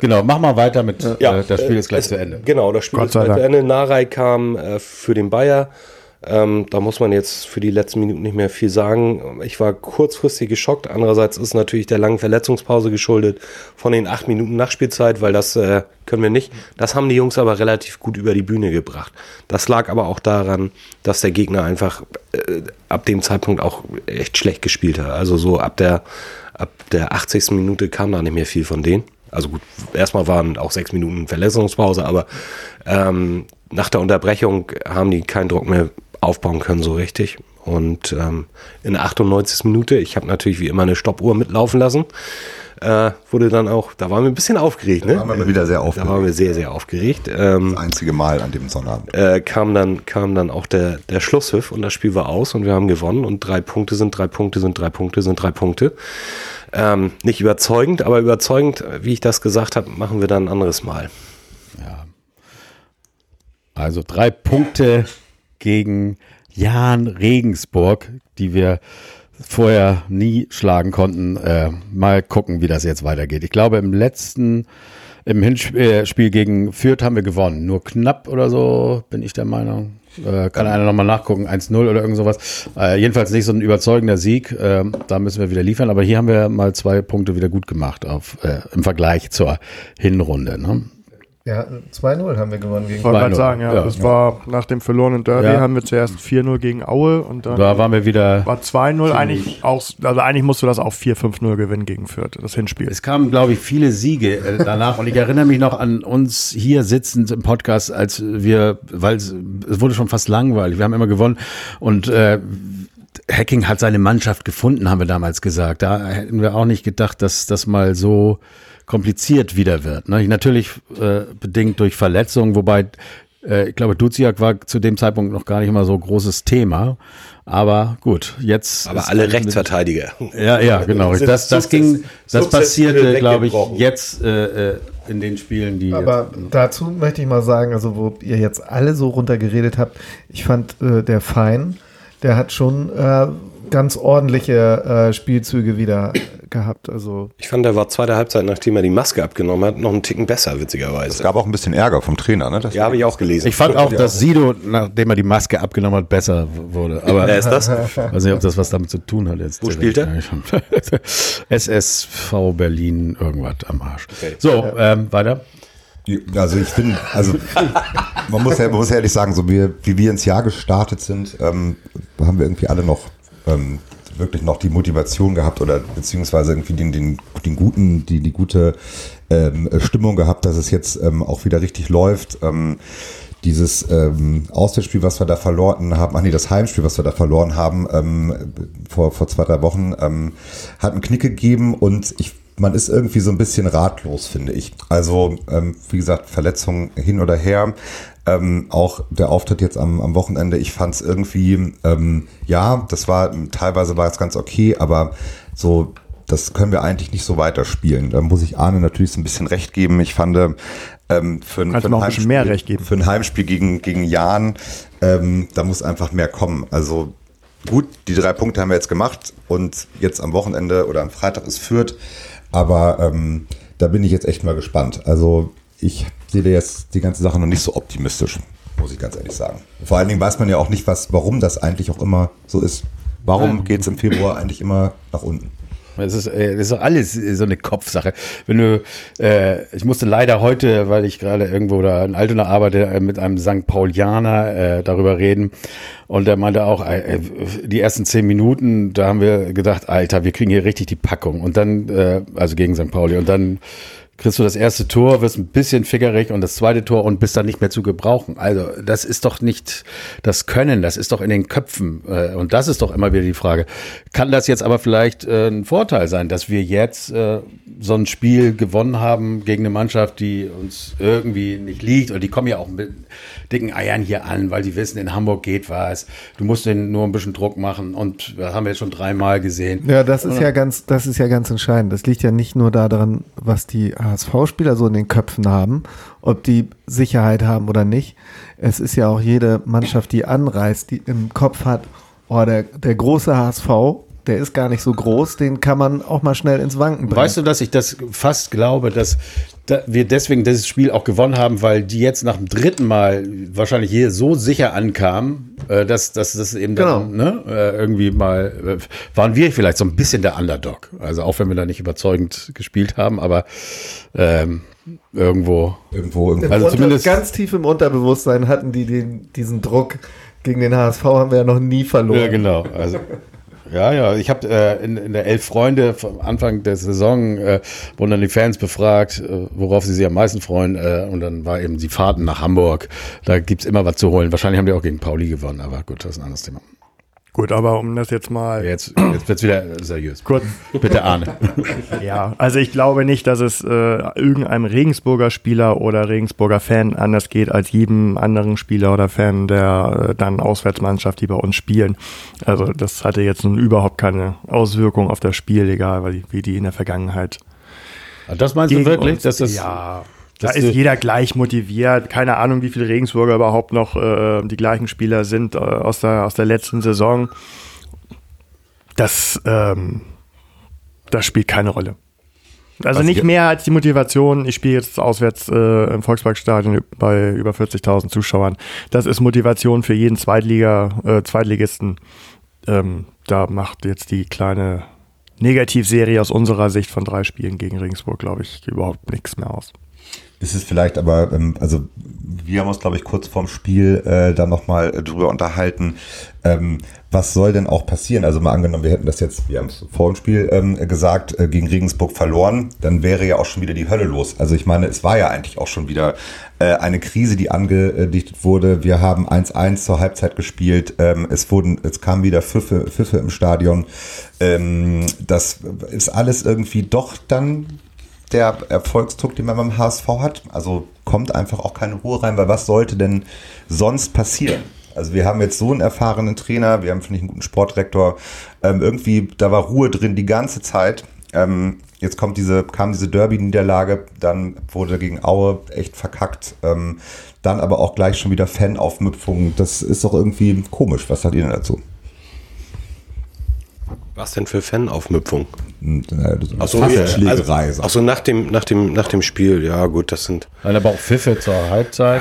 genau, mach mal weiter mit. Ja, äh, das Spiel ist gleich es, zu Ende. Genau, das Spiel Gott ist gleich zu Ende. Narei kam äh, für den Bayer. Ähm, da muss man jetzt für die letzten Minuten nicht mehr viel sagen. Ich war kurzfristig geschockt. Andererseits ist natürlich der langen Verletzungspause geschuldet von den acht Minuten Nachspielzeit, weil das äh, können wir nicht. Das haben die Jungs aber relativ gut über die Bühne gebracht. Das lag aber auch daran, dass der Gegner einfach äh, ab dem Zeitpunkt auch echt schlecht gespielt hat. Also so ab der, ab der 80. Minute kam da nicht mehr viel von denen. Also gut, erstmal waren auch sechs Minuten Verletzungspause, aber ähm, nach der Unterbrechung haben die keinen Druck mehr aufbauen können so richtig. Und ähm, in der 98. Minute, ich habe natürlich wie immer eine Stoppuhr mitlaufen lassen, äh, wurde dann auch, da waren wir ein bisschen aufgeregt. Ne? Da waren wir wieder sehr aufgeregt. Da waren wir sehr, sehr aufgeregt. Ähm, das einzige Mal an dem Sonnabend. Äh, kam, dann, kam dann auch der, der Schlusspfiff und das Spiel war aus und wir haben gewonnen und drei Punkte sind drei Punkte sind drei Punkte sind drei Punkte. Ähm, nicht überzeugend, aber überzeugend, wie ich das gesagt habe, machen wir dann ein anderes Mal. Ja. Also drei Punkte gegen Jan Regensburg, die wir vorher nie schlagen konnten. Äh, mal gucken, wie das jetzt weitergeht. Ich glaube, im letzten, im Hinspiel gegen Fürth haben wir gewonnen. Nur knapp oder so, bin ich der Meinung. Äh, kann einer nochmal nachgucken, 1-0 oder irgend sowas. Äh, jedenfalls nicht so ein überzeugender Sieg. Äh, da müssen wir wieder liefern. Aber hier haben wir mal zwei Punkte wieder gut gemacht auf, äh, im Vergleich zur Hinrunde. Ne? Ja, 2-0 haben wir gewonnen gegen Ich wollte gerade sagen, ja, ja, das ja. war nach dem verlorenen Derby ja. haben wir zuerst 4-0 gegen Aue und dann da waren wir wieder war 2-0 eigentlich auch also eigentlich musst du das auch 4-5-0 gewinnen gegen Fürth, das Hinspiel. Es kamen glaube ich viele Siege äh, danach und ich erinnere mich noch an uns hier sitzend im Podcast, als wir weil es, es wurde schon fast langweilig, wir haben immer gewonnen und äh, Hacking hat seine Mannschaft gefunden, haben wir damals gesagt. Da hätten wir auch nicht gedacht, dass das mal so kompliziert wieder wird. Ne? Natürlich äh, bedingt durch Verletzungen, wobei äh, ich glaube, Duziak war zu dem Zeitpunkt noch gar nicht immer so großes Thema. Aber gut, jetzt. Aber alle Rechtsverteidiger. Ja, ja, genau. Das, das ging, das passierte, glaube ich, jetzt äh, äh, in den Spielen, die. Aber dazu möchte ich mal sagen, also wo ihr jetzt alle so runtergeredet habt, ich fand äh, der Fein, der hat schon äh, ganz ordentliche äh, Spielzüge wieder gehabt. Also ich fand, er war zweite Halbzeit, nachdem er die Maske abgenommen hat, noch einen Ticken besser, witzigerweise. Es gab auch ein bisschen Ärger vom Trainer, ne? Das ja, habe ich auch gelesen. Ich fand auch, dass Sido, nachdem er die Maske abgenommen hat, besser wurde. Aber Wer ist das? weiß nicht, ob das was damit zu tun hat jetzt. Wo spielt er? SSV Berlin, irgendwas am Arsch. Okay. So, ähm, weiter. Also ich finde, also man muss ja, man muss ehrlich sagen, so wie, wie wir ins Jahr gestartet sind, ähm, haben wir irgendwie alle noch ähm, wirklich noch die Motivation gehabt oder beziehungsweise irgendwie den, den, den guten, die, die gute ähm, Stimmung gehabt, dass es jetzt ähm, auch wieder richtig läuft. Ähm, dieses ähm, Auswärtsspiel, was wir da verloren haben, ach nee, das Heimspiel, was wir da verloren haben, ähm, vor, vor zwei, drei Wochen, ähm, hat einen Knick gegeben und ich man ist irgendwie so ein bisschen ratlos, finde ich. Also, ähm, wie gesagt, Verletzungen hin oder her. Ähm, auch der Auftritt jetzt am, am Wochenende, ich fand es irgendwie, ähm, ja, das war, teilweise war es ganz okay, aber so, das können wir eigentlich nicht so weiterspielen. Da muss ich Arne natürlich so ein bisschen recht geben. Ich fand, ähm, für, ein, für, ein Heimspiel, für ein Heimspiel gegen, gegen Jan, ähm, da muss einfach mehr kommen. Also gut, die drei Punkte haben wir jetzt gemacht und jetzt am Wochenende oder am Freitag ist Fürth. Aber ähm, da bin ich jetzt echt mal gespannt. Also ich sehe jetzt die ganze Sache noch nicht so optimistisch, muss ich ganz ehrlich sagen. Vor allen Dingen weiß man ja auch nicht, was, warum das eigentlich auch immer so ist. Warum geht es im Februar eigentlich immer nach unten? Das ist, äh, das ist alles so eine Kopfsache. Wenn du, äh, ich musste leider heute, weil ich gerade irgendwo da in Altona arbeite, äh, mit einem St. Paulianer äh, darüber reden. Und der meinte auch, äh, die ersten zehn Minuten, da haben wir gedacht, Alter, wir kriegen hier richtig die Packung. Und dann, äh, also gegen St. Pauli. Und dann kriegst du das erste Tor, wirst ein bisschen fickerig und das zweite Tor und bist dann nicht mehr zu gebrauchen. Also das ist doch nicht das Können, das ist doch in den Köpfen. Äh, und das ist doch immer wieder die Frage. Kann das jetzt aber vielleicht äh, ein Vorteil sein, dass wir jetzt äh, so ein Spiel gewonnen haben gegen eine Mannschaft, die uns irgendwie nicht liegt oder die kommen ja auch mit dicken Eiern hier an, weil die wissen, in Hamburg geht was. Du musst denen nur ein bisschen Druck machen und das haben wir jetzt schon dreimal gesehen. Ja, das ist ja ganz, das ist ja ganz entscheidend. Das liegt ja nicht nur daran, was die HSV-Spieler so in den Köpfen haben, ob die Sicherheit haben oder nicht. Es ist ja auch jede Mannschaft, die anreist, die im Kopf hat, oh, der, der große HSV, der ist gar nicht so groß, den kann man auch mal schnell ins Wanken bringen. Weißt du, dass ich das fast glaube, dass da wir deswegen dieses Spiel auch gewonnen haben, weil die jetzt nach dem dritten Mal wahrscheinlich hier so sicher ankamen, äh, dass, dass das eben dann, ne, äh, irgendwie mal, äh, waren wir vielleicht so ein bisschen der Underdog. Also auch wenn wir da nicht überzeugend gespielt haben, aber ähm, irgendwo. Irgendwo, irgendwo. Also Unter, zumindest- ganz tief im Unterbewusstsein hatten die den, diesen Druck gegen den HSV haben wir ja noch nie verloren. Ja, genau. Also, ja, ja. Ich habe äh, in, in der Elf Freunde vom Anfang der Saison äh, wurden dann die Fans befragt, äh, worauf sie sich am meisten freuen. Äh, und dann war eben die Fahrten nach Hamburg. Da gibt's immer was zu holen. Wahrscheinlich haben die auch gegen Pauli gewonnen, aber gut, das ist ein anderes Thema. Gut, aber um das jetzt mal Jetzt, jetzt wird's wieder seriös. kurz Bitte Arne. Ja, also ich glaube nicht, dass es äh, irgendeinem Regensburger Spieler oder Regensburger Fan anders geht als jedem anderen Spieler oder Fan der äh, dann Auswärtsmannschaft, die bei uns spielen. Also das hatte jetzt nun überhaupt keine Auswirkung auf das Spiel, egal wie die in der Vergangenheit. Das meinst du wirklich? uns- Dass das, ja, da ist jeder gleich motiviert. Keine Ahnung, wie viele Regensburger überhaupt noch äh, die gleichen Spieler sind äh, aus, der, aus der letzten Saison. Das, ähm, das spielt keine Rolle. Also Was nicht mehr als die Motivation, ich spiele jetzt auswärts äh, im Volksparkstadion bei über 40.000 Zuschauern. Das ist Motivation für jeden Zweitliga, äh, Zweitligisten. Ähm, da macht jetzt die kleine Negativserie aus unserer Sicht von drei Spielen gegen Regensburg, glaube ich, überhaupt nichts mehr aus. Ist es vielleicht aber, ähm, also wir haben uns, glaube ich, kurz vorm Spiel äh, dann nochmal drüber unterhalten, ähm, was soll denn auch passieren? Also mal angenommen, wir hätten das jetzt, wir haben es vor dem Spiel ähm, gesagt, äh, gegen Regensburg verloren, dann wäre ja auch schon wieder die Hölle los. Also ich meine, es war ja eigentlich auch schon wieder äh, eine Krise, die angedichtet wurde. Wir haben 1-1 zur Halbzeit gespielt, ähm, es wurden, es kamen wieder Pfiffe, Pfiffe im Stadion. Ähm, das ist alles irgendwie doch dann der Erfolgsdruck, den man beim HSV hat. Also kommt einfach auch keine Ruhe rein, weil was sollte denn sonst passieren? Also wir haben jetzt so einen erfahrenen Trainer, wir haben, finde ich, einen guten Sportdirektor. Ähm, irgendwie, da war Ruhe drin die ganze Zeit. Ähm, jetzt kommt diese, kam diese Derby-Niederlage, dann wurde gegen Aue echt verkackt. Ähm, dann aber auch gleich schon wieder Fanaufmüpfung. Das ist doch irgendwie komisch. Was sagt ihr denn dazu? Was denn für Fanaufmüpfung? Und, äh, das Ach so, Fassschlägerei, also, nach dem, nach dem, nach dem Spiel, ja gut, das sind, Nein, aber auch Pfiffe zur Halbzeit.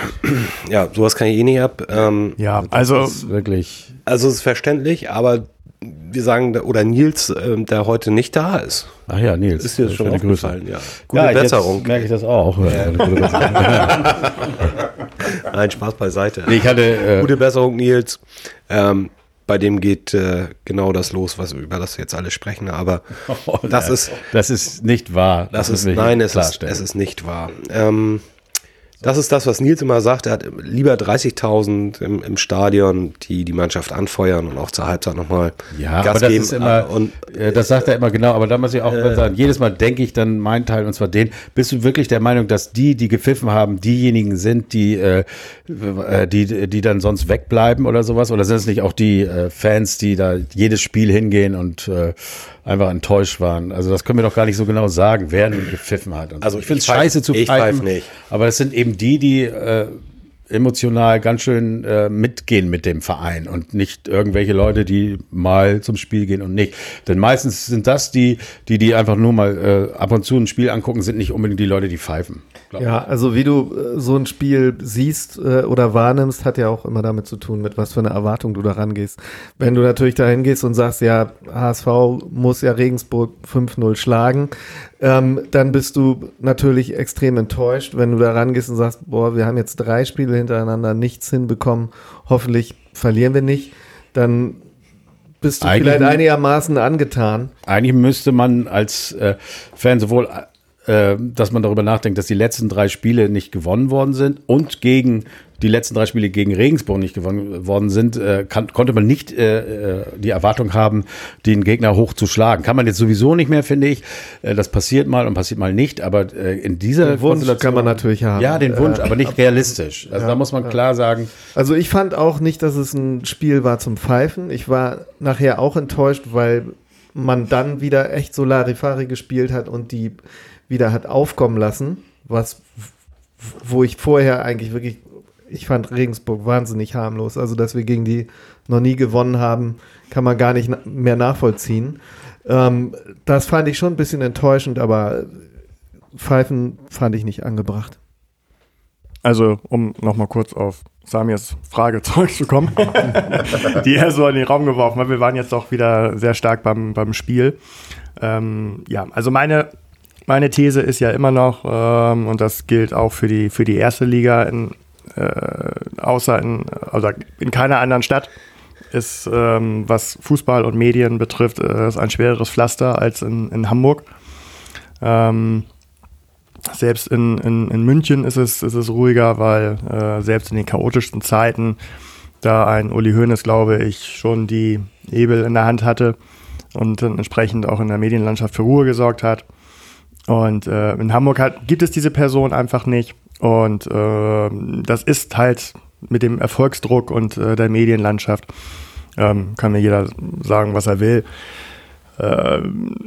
ja, sowas kann ich eh nicht ab. Ähm, Ja, also Das ist wirklich. also es ist verständlich, aber wir sagen, oder Nils, ähm, der heute nicht da ist. Ach ja, Nils. Ist dir das schon aufgefallen? Ja. Gute ja, Besserung. Jetzt merke ich das auch. Nein, Spaß beiseite. Nee, ich hatte. Äh, Gute Besserung, Nils. Ähm, bei dem geht äh, genau das los, was über das wir jetzt alle sprechen. Aber das ist, Das ist nicht wahr. das ist, will ich nein, es ist, es ist nicht wahr. Ähm, das ist das, was Nils immer sagt. Er hat lieber 30.000 im, im Stadion, die die Mannschaft anfeuern und auch zur Halbzeit nochmal Ja, Gas aber das geben. ist immer, und äh, das sagt er immer genau, aber da muss ich auch sagen, jedes Mal denke ich dann meinen Teil und zwar den, bist du wirklich der Meinung, dass die, die gepfiffen haben, diejenigen sind, die, äh, äh, die, die dann sonst wegbleiben oder sowas? Oder sind es nicht auch die äh, Fans, die da jedes Spiel hingehen und äh, einfach enttäuscht waren? Also das können wir doch gar nicht so genau sagen, wer nun gepfiffen hat. Und Also so. ich finde es ich scheiße zu ich pfeifen, pfeif nicht. aber das sind eben die, die äh, emotional ganz schön äh, mitgehen mit dem Verein und nicht irgendwelche Leute, die mal zum Spiel gehen und nicht. Denn meistens sind das die, die, die einfach nur mal äh, ab und zu ein Spiel angucken, sind nicht unbedingt die Leute, die pfeifen. Ja, also wie du äh, so ein Spiel siehst äh, oder wahrnimmst, hat ja auch immer damit zu tun, mit was für eine Erwartung du da rangehst. Wenn du natürlich dahin gehst und sagst, ja, HSV muss ja Regensburg 5-0 schlagen, ähm, dann bist du natürlich extrem enttäuscht, wenn du da rangehst und sagst, boah, wir haben jetzt drei Spiele hintereinander nichts hinbekommen, hoffentlich verlieren wir nicht, dann bist du Eigentlich- vielleicht einigermaßen angetan. Eigentlich müsste man als äh, Fan sowohl, äh, dass man darüber nachdenkt, dass die letzten drei Spiele nicht gewonnen worden sind und gegen die letzten drei Spiele gegen Regensburg nicht gewonnen worden sind, äh, kann, konnte man nicht äh, äh, die Erwartung haben, den Gegner hoch zu schlagen. Kann man jetzt sowieso nicht mehr, finde ich. Äh, das passiert mal und passiert mal nicht, aber äh, in dieser Den Wunsch kann man natürlich haben. Ja, den Wunsch, aber nicht realistisch. Also da muss man klar sagen, Also ich fand auch nicht, dass es ein Spiel war zum Pfeifen. Ich war nachher auch enttäuscht, weil man dann wieder echt so Larifari gespielt hat und die wieder hat aufkommen lassen, was wo ich vorher eigentlich wirklich ich fand Regensburg wahnsinnig harmlos. Also, dass wir gegen die noch nie gewonnen haben, kann man gar nicht mehr nachvollziehen. Ähm, das fand ich schon ein bisschen enttäuschend, aber Pfeifen fand ich nicht angebracht. Also, um nochmal kurz auf Samirs Frage zurückzukommen, die er so in den Raum geworfen hat. Wir waren jetzt doch wieder sehr stark beim, beim Spiel. Ähm, ja, also meine, meine These ist ja immer noch, ähm, und das gilt auch für die, für die erste Liga, in, äh, außer in, also in keiner anderen Stadt, ist, ähm, was Fußball und Medien betrifft, äh, ein schwereres Pflaster als in, in Hamburg. Ähm, selbst in, in, in München ist es, ist es ruhiger, weil äh, selbst in den chaotischsten Zeiten da ein Uli Hoeneß, glaube ich, schon die Ebel in der Hand hatte und entsprechend auch in der Medienlandschaft für Ruhe gesorgt hat. Und äh, in Hamburg hat, gibt es diese Person einfach nicht. Und äh, das ist halt mit dem Erfolgsdruck und äh, der Medienlandschaft, ähm, kann mir jeder sagen, was er will. Äh,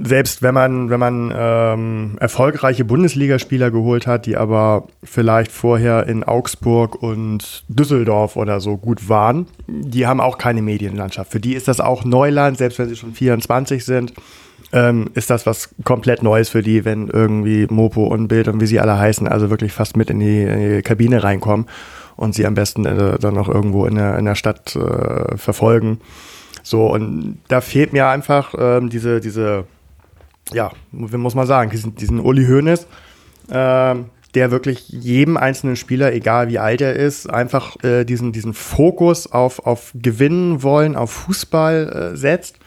selbst wenn man, wenn man ähm, erfolgreiche Bundesligaspieler geholt hat, die aber vielleicht vorher in Augsburg und Düsseldorf oder so gut waren, die haben auch keine Medienlandschaft. Für die ist das auch Neuland, selbst wenn sie schon 24 sind, ähm, ist das was komplett Neues für die, wenn irgendwie Mopo und Bild und wie sie alle heißen, also wirklich fast mit in die, in die Kabine reinkommen und sie am besten äh, dann noch irgendwo in der, in der Stadt äh, verfolgen. So, und da fehlt mir einfach ähm, diese, diese, ja, wie muss man sagen, diesen, diesen Uli Hoeneß, ähm, der wirklich jedem einzelnen Spieler, egal wie alt er ist, einfach äh, diesen, diesen Fokus auf, auf Gewinnen wollen, auf Fußball äh, setzt.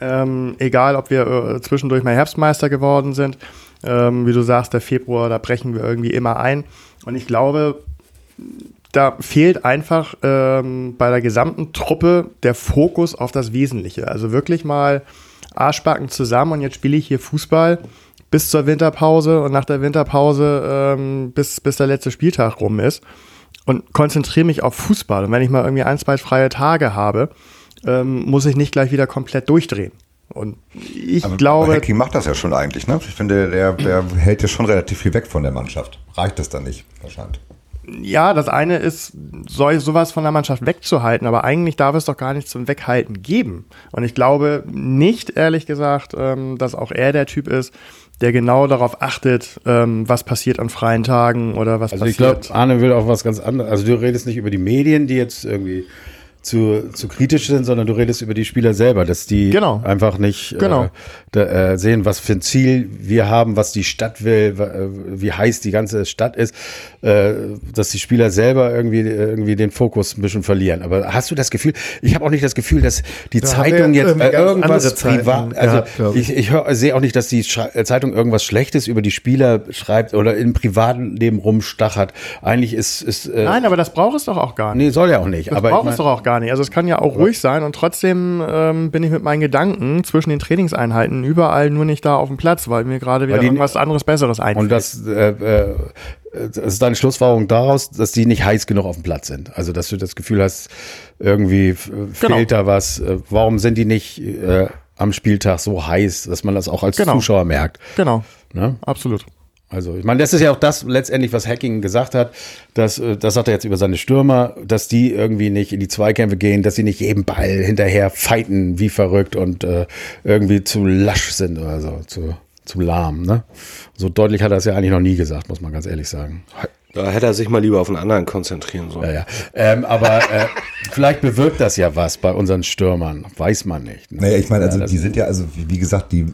Ähm, egal, ob wir äh, zwischendurch mal Herbstmeister geworden sind. Ähm, wie du sagst, der Februar, da brechen wir irgendwie immer ein. Und ich glaube, da fehlt einfach ähm, bei der gesamten Truppe der Fokus auf das Wesentliche. Also wirklich mal Arschbacken zusammen und jetzt spiele ich hier Fußball bis zur Winterpause und nach der Winterpause ähm, bis, bis der letzte Spieltag rum ist und konzentriere mich auf Fußball. Und wenn ich mal irgendwie ein, zwei freie Tage habe, ähm, muss ich nicht gleich wieder komplett durchdrehen. Und ich Aber glaube. Hacking macht das ja schon eigentlich, ne? Ich finde, der, der hält ja schon relativ viel weg von der Mannschaft. Reicht das dann nicht, wahrscheinlich ja, das eine ist, soll sowas von der Mannschaft wegzuhalten, aber eigentlich darf es doch gar nicht zum Weghalten geben. Und ich glaube nicht, ehrlich gesagt, ähm, dass auch er der Typ ist, der genau darauf achtet, ähm, was passiert an freien Tagen oder was also passiert. Also ich glaube, Arne will auch was ganz anderes. Also du redest nicht über die Medien, die jetzt irgendwie zu, zu kritisch sind, sondern du redest über die Spieler selber, dass die genau. einfach nicht genau. äh, da, äh, sehen, was für ein Ziel wir haben, was die Stadt will, äh, wie heiß die ganze Stadt ist, äh, dass die Spieler selber irgendwie, irgendwie den Fokus ein bisschen verlieren. Aber hast du das Gefühl, ich habe auch nicht das Gefühl, dass die da Zeitung jetzt äh, irgendwas privat, also gehabt, ich, ich sehe auch nicht, dass die Sch äh, Zeitung irgendwas Schlechtes über die Spieler schreibt oder im privaten Leben rumstachert. Eigentlich ist, ist äh, Nein, aber das braucht es doch auch gar nicht. Nee, soll ja auch nicht. Das aber braucht es doch auch gar nicht. Also es kann ja auch ja. ruhig sein und trotzdem ähm, bin ich mit meinen Gedanken zwischen den Trainingseinheiten überall nur nicht da auf dem Platz, weil mir gerade wieder die, irgendwas anderes Besseres einfällt. Und das, äh, äh, das ist deine Schlussfolgerung daraus, dass die nicht heiß genug auf dem Platz sind. Also dass du das Gefühl hast, irgendwie genau. fehlt da was. Äh, warum sind die nicht äh, am Spieltag so heiß, dass man das auch als genau. Zuschauer merkt? Genau. Ne? Absolut. Also, ich meine, das ist ja auch das letztendlich, was Hacking gesagt hat. Dass, äh, das sagt er jetzt über seine Stürmer, dass die irgendwie nicht in die Zweikämpfe gehen, dass sie nicht jedem Ball hinterher fighten wie verrückt und äh, irgendwie zu lasch sind oder so, zu, zu lahm. Ne? So deutlich hat er es ja eigentlich noch nie gesagt, muss man ganz ehrlich sagen. Da hätte er sich mal lieber auf einen anderen konzentrieren sollen. Ja, ja. Ähm, aber äh, vielleicht bewirkt das ja was bei unseren Stürmern. Weiß man nicht. Ne? Naja, ich meine, also die sind ja, also wie gesagt, die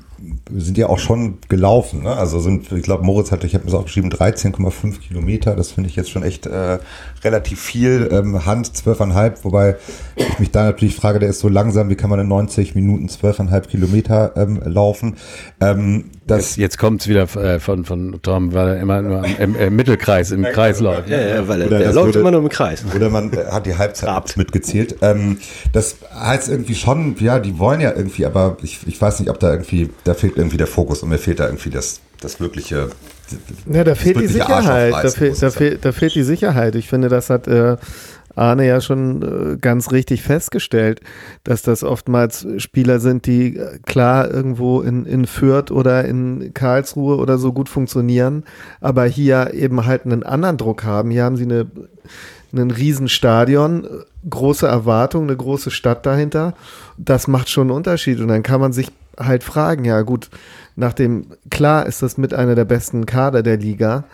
sind ja auch schon gelaufen. Ne? Also sind, ich glaube, Moritz hatte, ich habe mir so aufgeschrieben, 13,5 Kilometer. Das finde ich jetzt schon echt äh, relativ viel. Ähm, Hand 12,5, wobei ich mich da natürlich frage, der ist so langsam, wie kann man in 90 Minuten 12,5 Kilometer ähm, laufen? Ähm, das jetzt jetzt kommt es wieder äh, von, von Tom, weil er immer nur im, im Mittelkreis, im Kreis läuft. Ja, ja, weil er, der läuft würde, immer nur im Kreis. Oder man äh, hat die Halbzeit mitgezählt. Ähm, das heißt irgendwie schon, ja, die wollen ja irgendwie, aber ich, ich weiß nicht, ob da irgendwie, da fehlt irgendwie der Fokus und mir fehlt da irgendwie das, das wirkliche. Ja, da fehlt die Sicherheit. Da, fehl, da, fehl, da fehlt die Sicherheit. Ich finde, das hat äh, Arne ja schon äh, ganz richtig festgestellt, dass das oftmals Spieler sind, die äh, klar irgendwo in, in Fürth oder in Karlsruhe oder so gut funktionieren, aber hier eben halt einen anderen Druck haben. Hier haben sie eine ein Riesenstadion, große Erwartung, eine große Stadt dahinter. Das macht schon einen Unterschied. Und dann kann man sich halt fragen, ja gut, nach dem, klar ist das mit einer der besten Kader der Liga,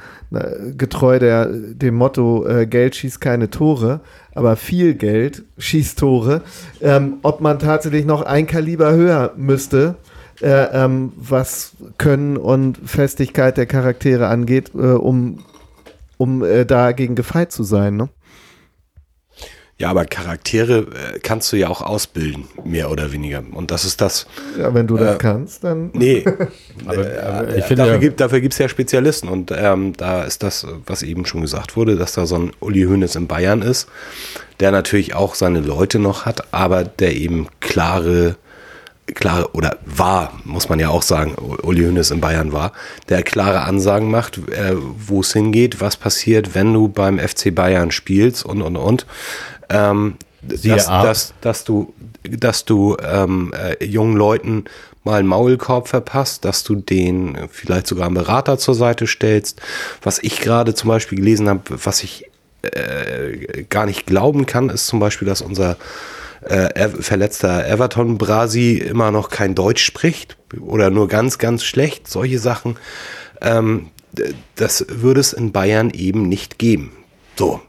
getreu der, dem Motto, äh, Geld schießt keine Tore, aber viel Geld schießt Tore, ähm, ob man tatsächlich noch ein Kaliber höher müsste, äh, ähm, was Können und Festigkeit der Charaktere angeht, äh, um, um äh, dagegen gefeit zu sein. Ne? Ja, aber Charaktere äh, kannst du ja auch ausbilden, mehr oder weniger. Und das ist das. Ja, wenn du das äh, kannst, dann. Nee. aber, aber ich finde, dafür, gibt, dafür gibt es ja Spezialisten. Und ähm, da ist das, was eben schon gesagt wurde, dass da so ein Uli Hoeneß in Bayern ist, der natürlich auch seine Leute noch hat, aber der eben klare klare, oder war, muss man ja auch sagen, Uli Hoeneß in Bayern war, der klare Ansagen macht, äh, wo es hingeht, was passiert, wenn du beim FC Bayern spielst und, und, und ähm, dass, dass, dass, du, dass du ähm, äh, jungen Leuten mal einen Maulkorb verpasst, dass du den vielleicht sogar einen Berater zur Seite stellst. Was ich gerade zum Beispiel gelesen habe, was ich äh, gar nicht glauben kann, ist zum Beispiel, dass unser äh, verletzter Everton Brasi immer noch kein Deutsch spricht oder nur ganz, ganz schlecht. Solche Sachen. Ähm, das würde es in Bayern eben nicht geben. So,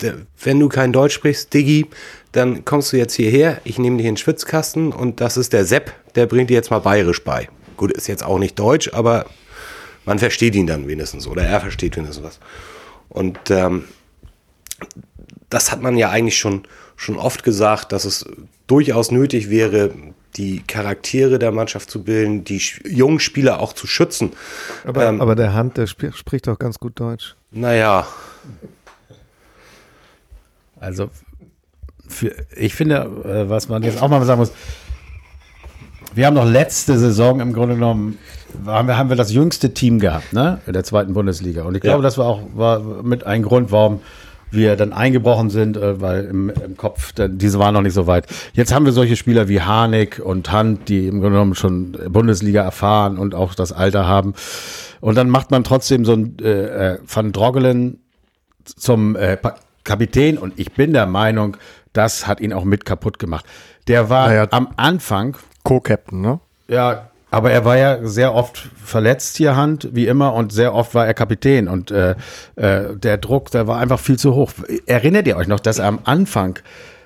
wenn du kein Deutsch sprichst, Diggi, dann kommst du jetzt hierher, ich nehme dich in den Schwitzkasten und das ist der Sepp, der bringt dir jetzt mal bayerisch bei. Gut, ist jetzt auch nicht Deutsch, aber man versteht ihn dann wenigstens oder er versteht wenigstens was. Und ähm, das hat man ja eigentlich schon, schon oft gesagt, dass es durchaus nötig wäre, die Charaktere der Mannschaft zu bilden, die jungen Spieler auch zu schützen. Aber, ähm, aber der Hand, der sp spricht doch ganz gut Deutsch. Naja, also für, ich finde, äh, was man jetzt auch mal sagen muss, wir haben noch letzte Saison im Grunde genommen, haben wir, haben wir das jüngste Team gehabt, ne? In der zweiten Bundesliga. Und ich glaube, ja. das war auch war mit ein Grund, warum wir dann eingebrochen sind, äh, weil im, im Kopf, diese waren noch nicht so weit. Jetzt haben wir solche Spieler wie Harnik und Hand, die im Grunde genommen schon Bundesliga erfahren und auch das Alter haben. Und dann macht man trotzdem so ein äh, äh Van Drogelen zum äh, Kapitän und ich bin der Meinung, das hat ihn auch mit kaputt gemacht. Der war naja, am Anfang Co-Captain, ne? Ja, aber er war ja sehr oft verletzt hier Hand, wie immer, und sehr oft war er Kapitän und äh, äh, der Druck, der war einfach viel zu hoch. Erinnert ihr euch noch, dass er am Anfang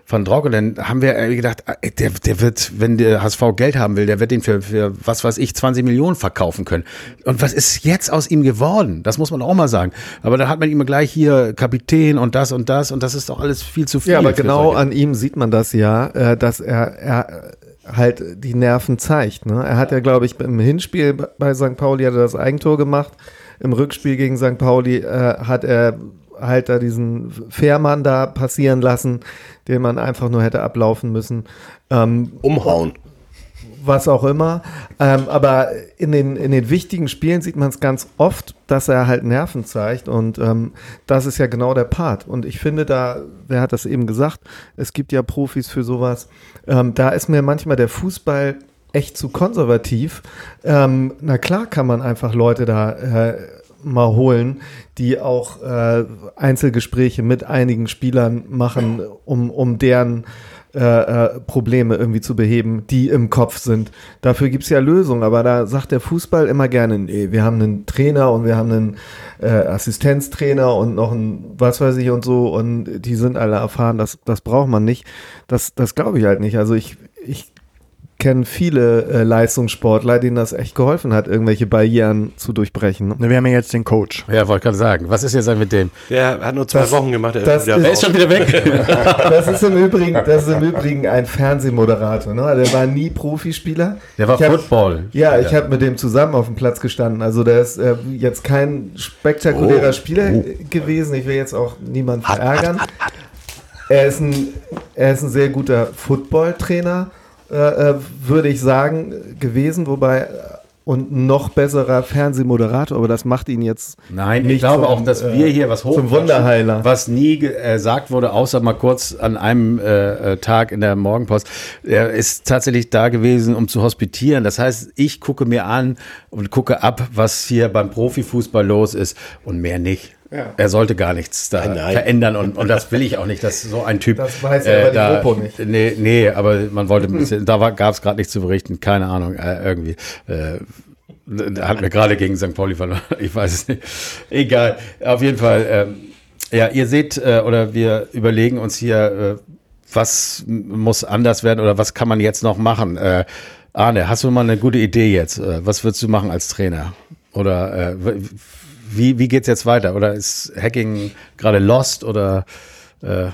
von Drogelen haben wir gedacht, äh, der, der wird, wenn der HSV Geld haben will, der wird den für, für was weiß ich, 20 Millionen verkaufen können. Und was ist jetzt aus ihm geworden? Das muss man auch mal sagen. Aber da hat man immer gleich hier Kapitän und das und das und das ist doch alles viel zu viel. Ja, aber genau an ihm sieht man das ja, äh, dass er, er halt die Nerven zeigt. Ne? Er hat ja, glaube ich, im Hinspiel bei St. Pauli hat er das Eigentor gemacht. Im Rückspiel gegen St. Pauli äh, hat er halt da diesen Fährmann da passieren lassen, den man einfach nur hätte ablaufen müssen. Ähm, Umhauen. Was auch immer. Ähm, aber in den, in den wichtigen Spielen sieht man es ganz oft, dass er halt Nerven zeigt. Und ähm, das ist ja genau der Part. Und ich finde da, wer hat das eben gesagt, es gibt ja Profis für sowas. Ähm, da ist mir manchmal der Fußball echt zu konservativ. Ähm, na klar kann man einfach Leute da äh, mal holen, die auch äh, Einzelgespräche mit einigen Spielern machen, um, um deren äh, äh, Probleme irgendwie zu beheben, die im Kopf sind. Dafür gibt's ja Lösungen, aber da sagt der Fußball immer gerne, nee, wir haben einen Trainer und wir haben einen äh, Assistenztrainer und noch ein was weiß ich und so und die sind alle erfahren, das, das braucht man nicht. Das, das glaube ich halt nicht. Also ich, ich kennen viele äh, Leistungssportler, denen das echt geholfen hat, irgendwelche Barrieren zu durchbrechen. Ne? Wir haben ja jetzt den Coach. Ja, wollte gerade sagen. Was ist jetzt mit dem? Der hat nur zwei das, Wochen gemacht. Er das ist, ist schon wieder weg. das, ist im Übrigen, das ist im Übrigen ein Fernsehmoderator. Ne? Der war nie Profispieler. Der war ich Football. Hab, ja, ich habe mit dem zusammen auf dem Platz gestanden. Also der ist äh, jetzt kein spektakulärer oh. Spieler oh. gewesen. Ich will jetzt auch niemanden verärgern. Er ist ein, er ist ein sehr guter Football-Trainer äh, äh, würde ich sagen, gewesen, wobei äh, und noch besserer Fernsehmoderator, aber das macht ihn jetzt. Nein, nicht ich glaube zum, auch, dass wir hier was hoch zum Wunderheiler, was nie gesagt wurde, außer mal kurz an einem äh, Tag in der Morgenpost. Er ist tatsächlich da gewesen, um zu hospitieren. Das heißt, ich gucke mir an und gucke ab, was hier beim Profifußball los ist und mehr nicht. Ja. Er sollte gar nichts da nein, nein. verändern und, und das will ich auch nicht, dass so ein Typ. Das weiß ja äh, aber da, die Mopo nicht. Nee, nee, aber man wollte ein bisschen, da gab es gerade nichts zu berichten, keine Ahnung, äh, irgendwie. Äh, hat mir gerade gegen St. Pauli verloren, ich weiß es nicht. Egal, auf jeden Fall. Ähm, ja, ihr seht, äh, oder wir überlegen uns hier, äh, was muss anders werden oder was kann man jetzt noch machen? Äh, Arne, hast du mal eine gute Idee jetzt? Äh, was würdest du machen als Trainer? Oder äh, wie, wie geht es jetzt weiter? Oder ist Hacking gerade lost oder äh?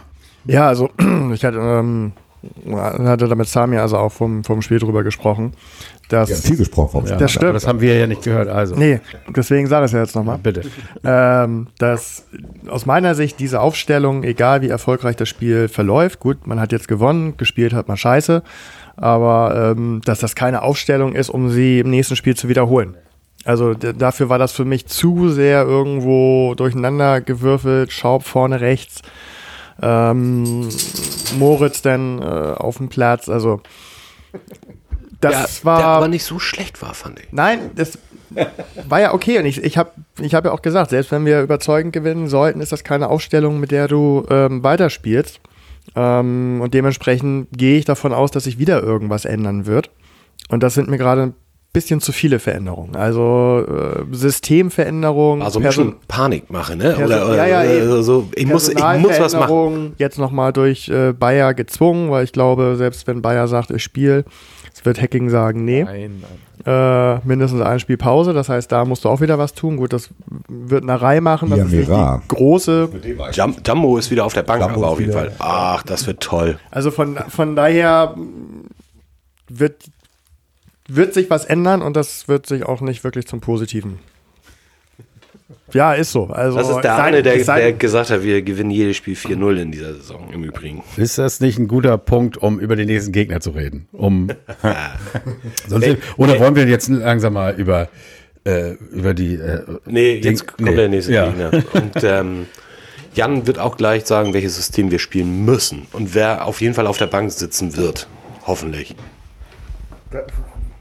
Ja, also ich hatte, ähm, hatte da mit Sami also auch vom, vom Spiel drüber gesprochen. Dass, ja, viel gesprochen vom Spiel. das stimmt. Das haben wir ja nicht gehört. Also. Nee, deswegen sage ich es ja jetzt nochmal. Bitte. Ähm, dass aus meiner Sicht diese Aufstellung, egal wie erfolgreich das Spiel verläuft, gut, man hat jetzt gewonnen, gespielt hat man scheiße, aber ähm, dass das keine Aufstellung ist, um sie im nächsten Spiel zu wiederholen. Also dafür war das für mich zu sehr irgendwo durcheinander gewürfelt, Schaub vorne rechts, ähm, Moritz dann äh, auf dem Platz, also das der, war. Der aber nicht so schlecht war, fand ich. Nein, das war ja okay. Und ich, ich habe ich hab ja auch gesagt, selbst wenn wir überzeugend gewinnen sollten, ist das keine Aufstellung, mit der du ähm, weiterspielst. Ähm, und dementsprechend gehe ich davon aus, dass sich wieder irgendwas ändern wird. Und das sind mir gerade bisschen zu viele Veränderungen. Also äh, Systemveränderungen. Also ein bisschen Panik mache, ne? Perso oder, oder, ja, ja, so, ich muss, ich muss was machen. Jetzt nochmal durch äh, Bayer gezwungen, weil ich glaube, selbst wenn Bayer sagt, ich spiele, es wird Hacking sagen, nee. Nein, nein. Äh, mindestens ein Spiel Pause, das heißt, da musst du auch wieder was tun. Gut, das wird eine Reihe machen. Das ja, ist die große. Jum Jumbo ist wieder auf der Bank, Jumbo aber auf jeden Fall. Ach, das wird toll. Also von, von daher wird wird sich was ändern und das wird sich auch nicht wirklich zum Positiven. Ja, ist so. Also, das ist der eine, der, der gesagt hat, wir gewinnen jedes Spiel 4-0 in dieser Saison im Übrigen. Ist das nicht ein guter Punkt, um über den nächsten Gegner zu reden? Um, sonst, oder wollen wir jetzt langsam mal über, äh, über die. Äh, nee, jetzt kommt nee. der nächste ja. Gegner. Und ähm, Jan wird auch gleich sagen, welches System wir spielen müssen und wer auf jeden Fall auf der Bank sitzen wird. Hoffentlich.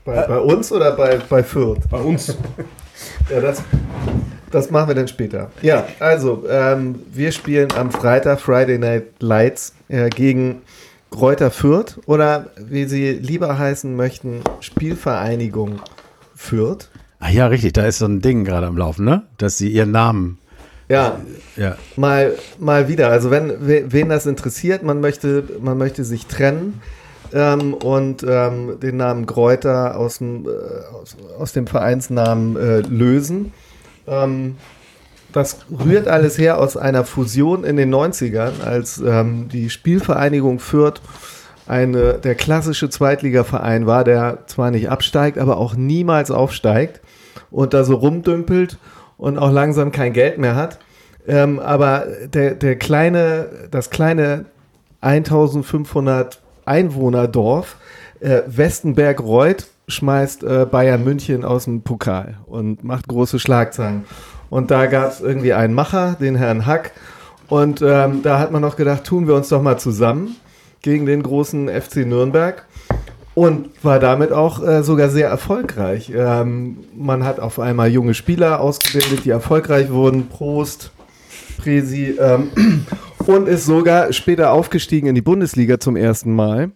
Bei, bei uns oder bei, bei Fürth? Bei uns. ja, das, das machen wir dann später. Ja, also, ähm, wir spielen am Freitag Friday Night Lights äh, gegen Kräuter Fürth oder wie sie lieber heißen möchten, Spielvereinigung Fürth. Ach ja, richtig, da ist so ein Ding gerade am Laufen, ne? Dass sie ihren Namen ja, ja. Mal, mal wieder. Also wenn wen das interessiert, man möchte, man möchte sich trennen ähm, und ähm, den Namen Kräuter aus dem, äh, aus, aus, dem Vereinsnamen äh, lösen. Ähm, das rührt alles her aus einer Fusion in den 90ern, als ähm, die Spielvereinigung Fürth eine, der klassische Zweitligaverein war, der zwar nicht absteigt, aber auch niemals aufsteigt und da so rumdümpelt und auch langsam kein Geld mehr hat. Ähm, aber der, der kleine, das kleine 1500 Einwohnerdorf. Äh, Westenberg-Reuth schmeißt äh, Bayern München aus dem Pokal und macht große Schlagzeilen. Und da gab es irgendwie einen Macher, den Herrn Hack. Und ähm, da hat man noch gedacht, tun wir uns doch mal zusammen gegen den großen FC Nürnberg. Und war damit auch äh, sogar sehr erfolgreich. Ähm, man hat auf einmal junge Spieler ausgebildet, die erfolgreich wurden. Prost, Presi. Ähm, und ist sogar später aufgestiegen in die Bundesliga zum ersten Mal.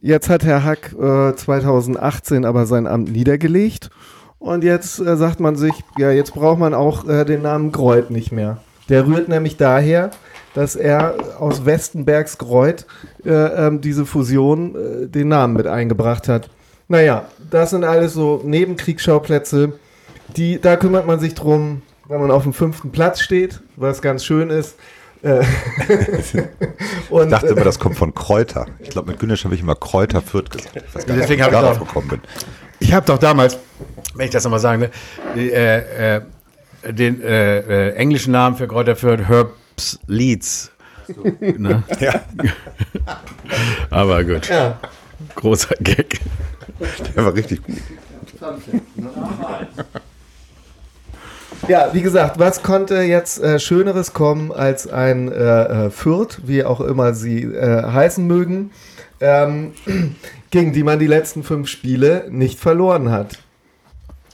Jetzt hat Herr Hack äh, 2018 aber sein Amt niedergelegt und jetzt äh, sagt man sich, ja, jetzt braucht man auch äh, den Namen Greuth nicht mehr. Der rührt nämlich daher, dass er aus Westenbergs Greuth äh, ähm, diese Fusion äh, den Namen mit eingebracht hat. Naja, das sind alles so Nebenkriegsschauplätze, die, da kümmert man sich drum, wenn man auf dem fünften Platz steht, was ganz schön ist. Äh, und, ich dachte immer, das kommt von Kräuter. Ich glaube, mit Günnisch habe ich immer Kräuter Fürth gesagt. Ich weiß gar nicht, Deswegen habe ich darauf gekommen bin. Ich habe doch damals, wenn ich das nochmal sagen, ne, äh, äh, den äh, äh, englischen Namen für Kräuter Fürth, Herbs Leeds. So. Ne? Ja. Aber gut. Ja. Großer Gag. Der war richtig gut. Ja, wie gesagt, was konnte jetzt äh, Schöneres kommen als ein äh, äh, Fürth, wie auch immer sie äh, heißen mögen, ähm, gegen die man die letzten fünf Spiele nicht verloren hat.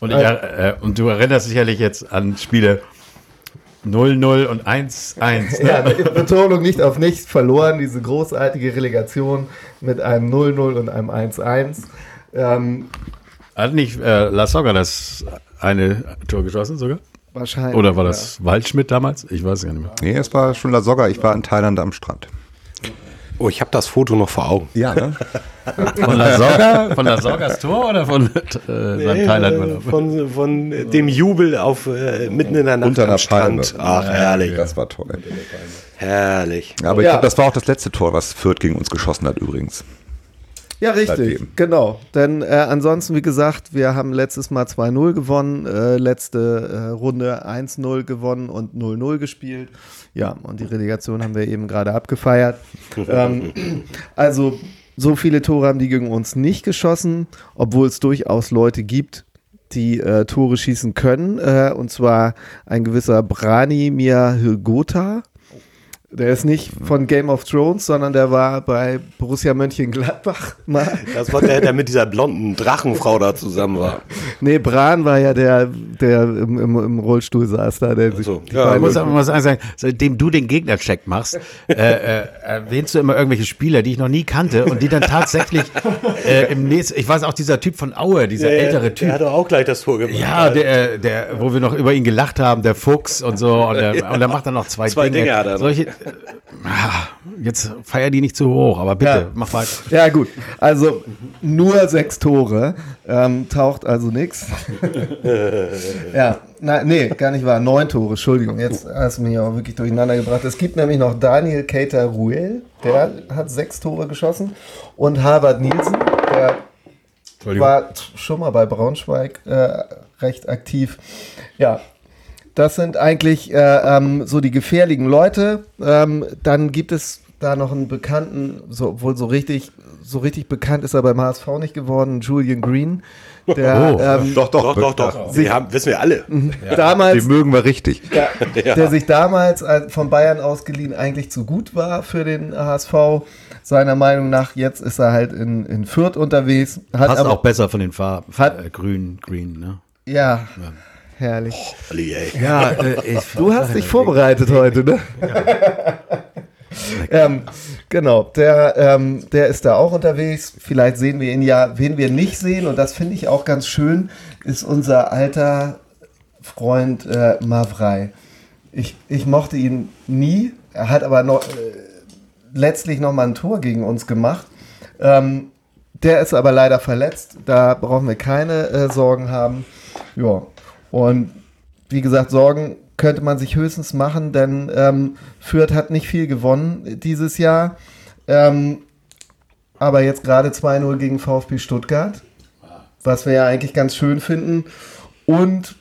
Und, ich, äh, und du erinnerst sicherlich jetzt an Spiele 0-0 und 1-1. Ja, Betonung nicht auf nichts verloren, diese großartige Relegation mit einem 0-0 und einem 1-1. Ähm, Hat nicht äh, La Soga das eine Tor geschossen sogar? Wahrscheinlich. Oder war das Waldschmidt damals? Ich weiß gar nicht mehr. Nee, es war schon La Soga. Ich war in Thailand am Strand. Oh, ich habe das Foto noch vor Augen. Ja, ne? Von La Soga? Von La Sogas Tor oder von äh, seinem Thailand-Urlaub? Von, von dem Jubel auf äh, mitten in der Nacht Unter einer am Strand. Ach, herrlich. Das war toll. Herrlich. Aber ich Ja. glaube, das war auch das letzte Tor, was Fürth gegen uns geschossen hat übrigens. Ja, richtig, Seitdem. genau. Denn äh, ansonsten, wie gesagt, wir haben letztes Mal 2-0 gewonnen, äh, letzte äh, Runde 1-0 gewonnen und 0-0 gespielt. Ja, und die Relegation haben wir eben gerade abgefeiert. ähm, also, so viele Tore haben die gegen uns nicht geschossen, obwohl es durchaus Leute gibt, die äh, Tore schießen können. Äh, und zwar ein gewisser Branimir Hilgota. Der ist nicht von Game of Thrones, sondern der war bei Borussia Mönchengladbach mal. Das war der, der mit dieser blonden Drachenfrau da zusammen war. Nee, Bran war ja der, der im, im, im Rollstuhl saß da. Der sich so. die Ja, Ich muss aber mal sagen, seitdem du den Gegnercheck machst, äh, äh, erwähnst du immer irgendwelche Spieler, die ich noch nie kannte und die dann tatsächlich äh, im nächsten, ich weiß auch dieser Typ von Aue, dieser ältere Typ. Der hat doch auch gleich das Tor gemacht. Ja, der, äh, der, wo wir noch über ihn gelacht haben, der Fuchs und so, und der, und der macht dann noch zwei, Zwei Dinge. Dinge hat er noch. Solche, jetzt feier die nicht zu hoch, aber bitte, Ja. mach weiter. Ja, gut. Also nur sechs Tore. Ähm, taucht also nichts. ja, na, nee, gar nicht wahr. Neun Tore, Entschuldigung. Jetzt hast du mich auch wirklich durcheinander gebracht. Es gibt nämlich noch Daniel Keita Ruel, der hat sechs Tore geschossen. Und Harvard Nielsen, der war schon mal bei Braunschweig äh, recht aktiv. Ja, das sind eigentlich äh, ähm, so die gefährlichen Leute. Ähm, dann gibt es da noch einen bekannten, so, obwohl so richtig, so richtig bekannt ist er beim HSV nicht geworden, Julian Green, der Oh. ähm, Doch, Doch, doch, doch. Sie haben, wissen wir alle. damals Den mögen wir richtig. der, der sich damals äh, von Bayern ausgeliehen eigentlich zu gut war für den HSV. Seiner Meinung nach, jetzt ist er halt in, in Fürth unterwegs. Hat Passt aber, auch besser von den Farben. Hat- äh, grün, green, ne? Ja, herrlich. Olli, ey. Ja, äh, Du hast dich vorbereitet heute, ne? ähm, genau, der, ähm, der ist da auch unterwegs. Vielleicht sehen wir ihn ja, wen wir nicht sehen, und das finde ich auch ganz schön, ist unser alter Freund äh, Mavrei. Ich, ich mochte ihn nie. Er hat aber noch, äh, letztlich noch mal ein Tor gegen uns gemacht. Ähm, der ist aber leider verletzt. Da brauchen wir keine äh, Sorgen haben. Ja. Und wie gesagt, Sorgen könnte man sich höchstens machen, denn ähm, Fürth hat nicht viel gewonnen dieses Jahr. Ähm, aber jetzt gerade 2-0 gegen VfB Stuttgart, was wir ja eigentlich ganz schön finden. Und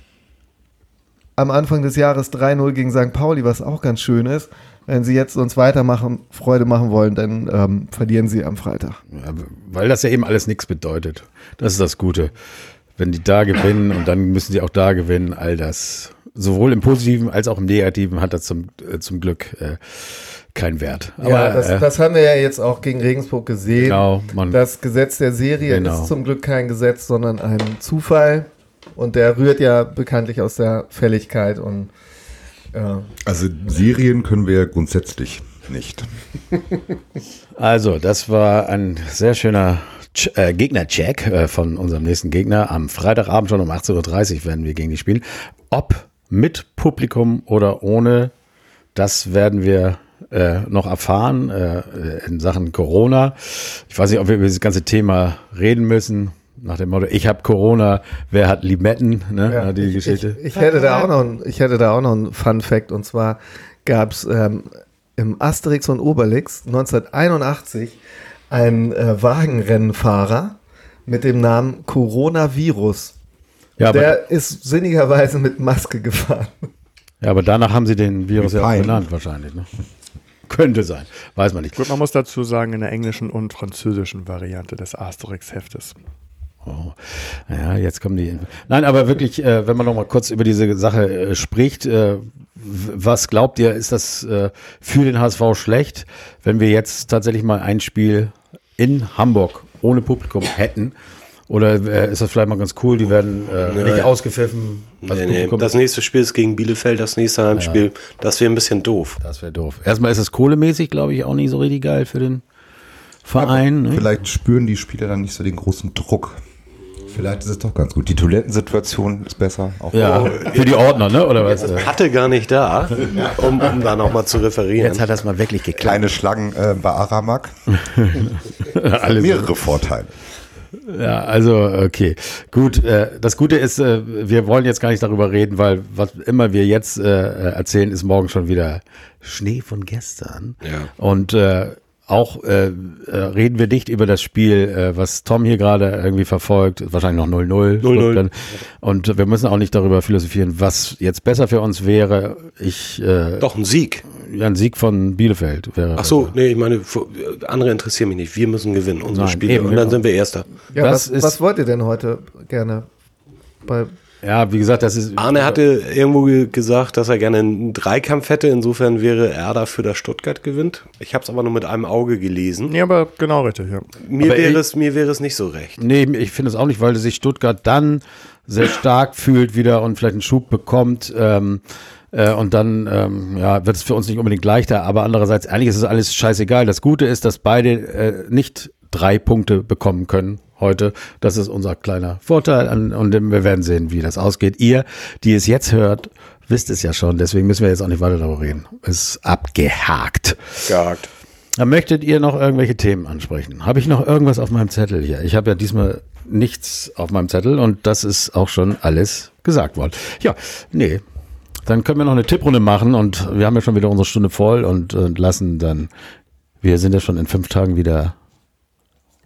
am Anfang des Jahres 3-0 gegen St. Pauli, was auch ganz schön ist. Wenn sie jetzt uns weitermachen, Freude machen wollen, dann ähm, verlieren sie am Freitag. Ja, weil das ja eben alles nichts bedeutet. Das ist das Gute. Wenn die da gewinnen und dann müssen sie auch da gewinnen, all das, sowohl im Positiven als auch im Negativen, hat das zum, äh, zum Glück äh, keinen Wert. Aber ja, das, äh, das haben wir ja jetzt auch gegen Regensburg gesehen. Genau, man- das Gesetz der Serie Genau. ist zum Glück kein Gesetz, sondern ein Zufall. Und der rührt ja bekanntlich aus der Fälligkeit und ja. Also Serien können wir grundsätzlich nicht. Also, das war ein sehr schöner Ch äh, Gegner-Check äh, von unserem nächsten Gegner. Am Freitagabend schon um 18.30 Uhr werden wir gegen die spielen. Ob mit Publikum oder ohne, das werden wir äh, noch erfahren äh, in Sachen Corona. Ich weiß nicht, ob wir über dieses ganze Thema reden müssen. Nach dem Motto, ich habe Corona, wer hat Limetten, ne? Ja, die ich, Geschichte. Ich, ich, hätte da auch noch, ein- ich hätte da auch noch einen Fun Fact und zwar gab es ähm, im Asterix und Obelix 1981 einen äh, Wagenrennenfahrer mit dem Namen Coronavirus. ja, Der ist sinnigerweise mit Maske gefahren. ja, aber danach haben sie den Virus ja auch benannt wahrscheinlich. Ne? Könnte sein, weiß man nicht. Gut, man muss dazu sagen, in der englischen und französischen Variante des Asterix-Heftes. Oh. Ja, jetzt kommen die. Nein, aber wirklich, äh, wenn man noch mal kurz über diese Sache äh, spricht, äh, was glaubt ihr, ist das äh, für den HSV schlecht, wenn wir jetzt tatsächlich mal ein Spiel in Hamburg ohne Publikum hätten Oder äh, ist das vielleicht mal ganz cool, die werden äh, Nee. nicht ausgepfiffen? als Nee, nee. Das nächste Spiel ist gegen Bielefeld, das nächste Heimspiel. Das wäre ein bisschen doof. Das wäre doof. Erstmal ist es kohlemäßig, glaube ich, auch nicht so richtig geil für den Verein. ne? Vielleicht spüren die Spieler dann nicht so den großen Druck. Vielleicht ist es doch ganz gut. Die Toilettensituation ist besser. Auch Ja, für die Ordner, ne? Oder was? Äh, Hatte gar nicht da, um, um da nochmal zu referieren. Jetzt hat das mal wirklich geklappt. kleine Schlangen äh, bei Aramak. Alles Mehrere Vorteile. Ja, also okay, gut. Äh, das Gute ist, äh, wir wollen jetzt gar nicht darüber reden, weil was immer wir jetzt äh, erzählen, ist morgen schon wieder Schnee von gestern. Ja. Und äh, auch äh, äh, reden wir nicht über das Spiel, äh, was Tom hier gerade irgendwie verfolgt, wahrscheinlich noch 0-0. 0-0. Und wir müssen auch nicht darüber philosophieren, was jetzt besser für uns wäre. Ich, äh, Doch, ein Sieg. ja, ein Sieg von Bielefeld wäre. Ach so, nee, ich meine, andere interessieren mich nicht. Wir müssen gewinnen, unsere Nein, Spiele. eben, und dann genau. sind wir Erster. Ja, was, ist- was wollt ihr denn heute gerne? Bei, Ja, wie gesagt, das ist. Arne hatte irgendwo ge- gesagt, dass er gerne einen Dreikampf hätte. Insofern wäre er dafür, dass Stuttgart gewinnt. Ich habe es aber nur mit einem Auge gelesen. Ja, aber genau richtig, ja. Mir Aber wäre, ich- es, mir wäre es nicht so recht. Nee, ich finde es auch nicht, weil sich Stuttgart dann sehr stark fühlt wieder und vielleicht einen Schub bekommt. Ähm, äh, und dann ähm, ja, wird es für uns nicht unbedingt leichter. Aber andererseits, eigentlich ist es alles scheißegal. Das Gute ist, dass beide äh, nicht drei Punkte bekommen können heute. Das ist unser kleiner Vorteil. Und wir werden sehen, wie das ausgeht. Ihr, die es jetzt hört, wisst es ja schon. Deswegen müssen wir jetzt auch nicht weiter darüber reden. Ist abgehakt. Gehakt. Dann möchtet ihr noch irgendwelche Themen ansprechen? Habe ich noch irgendwas auf meinem Zettel hier? Ich habe ja diesmal nichts auf meinem Zettel und das ist auch schon alles gesagt worden. Ja, nee. Dann können wir noch eine Tipprunde machen und wir haben ja schon wieder unsere Stunde voll und, und lassen dann, wir sind ja schon in fünf Tagen wieder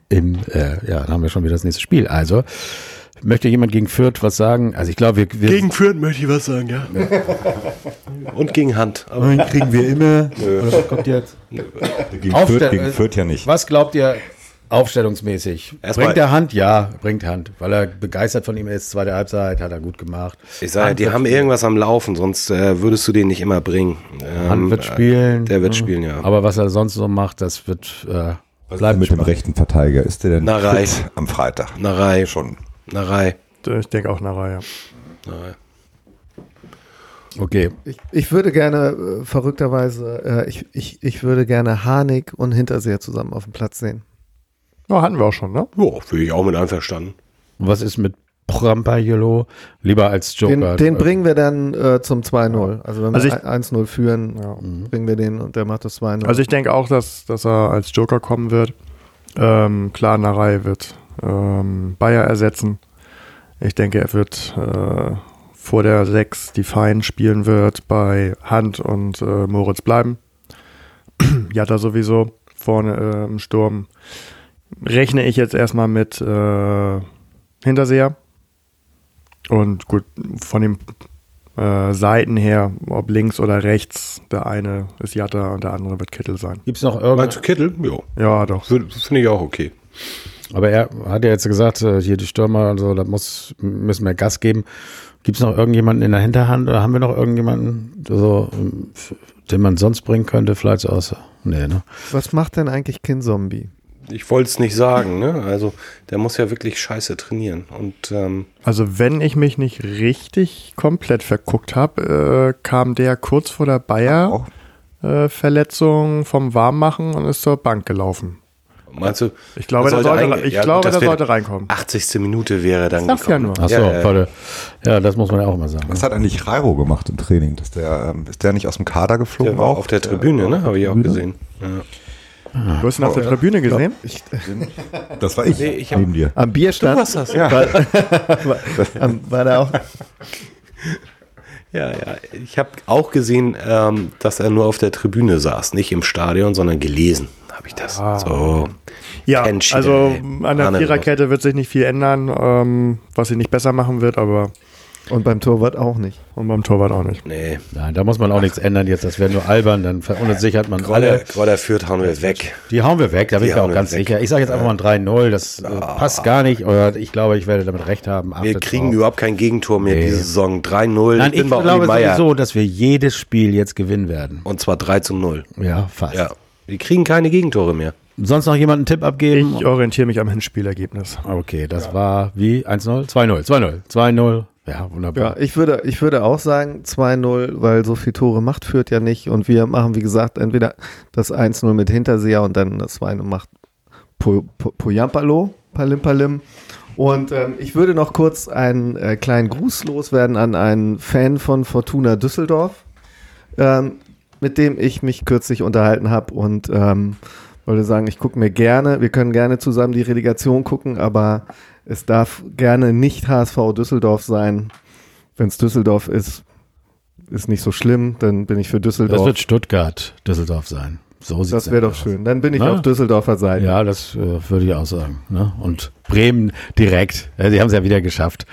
im, äh, ja, dann haben wir schon wieder das nächste Spiel. Also, möchte jemand gegen Fürth was sagen? Also ich glaube, wir, wir Gegen Fürth möchte ich was sagen, ja. Und gegen Hand. Aber Den kriegen wir immer. Oder was kommt jetzt? Gegen Fürth, gegen Fürth ja nicht. Was glaubt ihr aufstellungsmäßig? Erstmal- bringt er Hand? Ja, bringt Hand. Weil er begeistert von ihm ist. Zweite Halbzeit hat er gut gemacht. ich sage, die haben irgendwas am Laufen, sonst äh, würdest du den nicht immer bringen. Ähm, Hand wird spielen. Der wird spielen, ja. Aber was er sonst so macht, das wird äh, Denn bleibt mit dem spannend. rechten Verteidiger? Ist der denn Narei. am Freitag? Narei. Schon. Narei. Ich denke auch nachher, ja. Narei. Okay. ich, ich würde gerne, äh, verrückterweise, äh, ich, ich, ich würde gerne Harnik und Hinterseher zusammen auf dem Platz sehen. Ja, hatten wir auch schon, ne? Ja, würde ich auch mit einverstanden. Und was ist mit Prampajolo? Lieber als Joker. Den, den bringen wir dann äh, zum 2-0. Also wenn Also wir ich- 1-0 führen, Ja. bringen wir den und der macht das 2-0. Also ich denke auch, dass, dass er als Joker kommen wird. Ähm, klar, Narei wird ähm, Bayer ersetzen. Ich denke, er wird äh, vor der 6 die Fein spielen wird, bei Hand und äh, Moritz bleiben. Jatta sowieso vorne äh, im Sturm. Rechne ich jetzt erstmal mit äh, Hinterseher. Und gut, von den äh, Seiten her, ob links oder rechts, der eine ist Jatta und der andere wird Kittel sein. Gibt's noch Meinst irgendwas? du Kittel? Ja. Ja, doch. Finde ich auch okay. Aber er hat ja jetzt gesagt, äh, hier die Stürmer und so, da muss, müssen wir Gas geben. Gibt's noch irgendjemanden in der Hinterhand oder haben wir noch irgendjemanden, so, ähm, den man sonst bringen könnte, vielleicht so aus? Nee, ne? Was macht denn eigentlich Kinzombie? Ich wollte es nicht sagen, ne? Also, der muss ja wirklich scheiße trainieren. Und ähm, Also wenn ich mich nicht richtig komplett verguckt habe, äh, kam der kurz vor der Auch. Bayer-Verletzung vom Warmmachen und ist zur Bank gelaufen. meinst du? Ich glaube, der sollte sollte, ich ja, glaube, das der sollte reinkommen. 80. Minute wäre dann Das sag ja gekommen. nur. Ach so, Ja, ja. ja, das muss man ja auch mal sagen. Was hat eigentlich Rairo gemacht im Training? Dass der, ähm, ist der nicht aus dem Kader geflogen? Der war auch? auf der Tribüne, ne? Habe ich auch gesehen. Ja. Du hast ihn auf der Tribüne gesehen? Ich, Das war ich, Nee, ich hab- neben dir. am Bierstand warst das, ja. war, am- war da auch. Ja, ja. Ich habe auch gesehen, ähm, dass er nur auf der Tribüne saß, nicht im Stadion, sondern gelesen. Habe ich das. So. Ja, Kenntchen, also an der Viererkette wird sich nicht viel ändern, ähm, was sie nicht besser machen wird, aber Und beim Torwart auch nicht. und beim Torwart auch nicht. Nee. Nein, da muss man auch nichts ändern jetzt. Das wäre nur albern, dann verunsichert man Grodder, alle. Grodder führt, hauen wir weg. Die hauen wir weg, da bin ich mir auch wir ganz weg. sicher. Ich sage jetzt einfach mal ein 3-0, das äh, passt gar nicht. Oder ich glaube, ich werde damit recht haben. Wir Achtet kriegen drauf. überhaupt kein Gegentor mehr Nee. diese Saison. 3-0. Nein, ich bin bei Olli glaube Meier. sowieso, dass wir jedes Spiel jetzt gewinnen werden. Und zwar 3 zu 0. Ja, fast. Ja. Wir kriegen keine Gegentore mehr. Sonst noch jemand einen Tipp abgeben? Ich orientiere mich am Hinspielergebnis. Okay, das war wie 1-0? 2-0, 2-0, 2-0. Ja, wunderbar. Ja, ich würde, ich würde auch sagen 2-0, weil so viel Tore macht führt ja nicht. Und wir machen, wie gesagt, entweder das 1-0 mit Hinterseher und dann das 2-0 macht Po- Po- Poyampalo, Palim Palim. Und ähm, ich würde noch kurz einen äh, kleinen Gruß loswerden an einen Fan von Fortuna Düsseldorf, ähm, mit dem ich mich kürzlich unterhalten habe und ähm, wollte sagen, ich gucke mir gerne, wir können gerne zusammen die Relegation gucken, aber es darf gerne nicht HSV Düsseldorf sein. Wenn es Düsseldorf ist, ist nicht so schlimm, dann bin ich für das Düsseldorf. wird Stuttgart, Düsseldorf sein. So sieht's Das wäre doch aus. schön. Dann bin ich Na? auf Düsseldorfer Seite. Ja, das äh, würde ich auch sagen. Ne? Und Bremen direkt. Ja, sie haben es ja wieder geschafft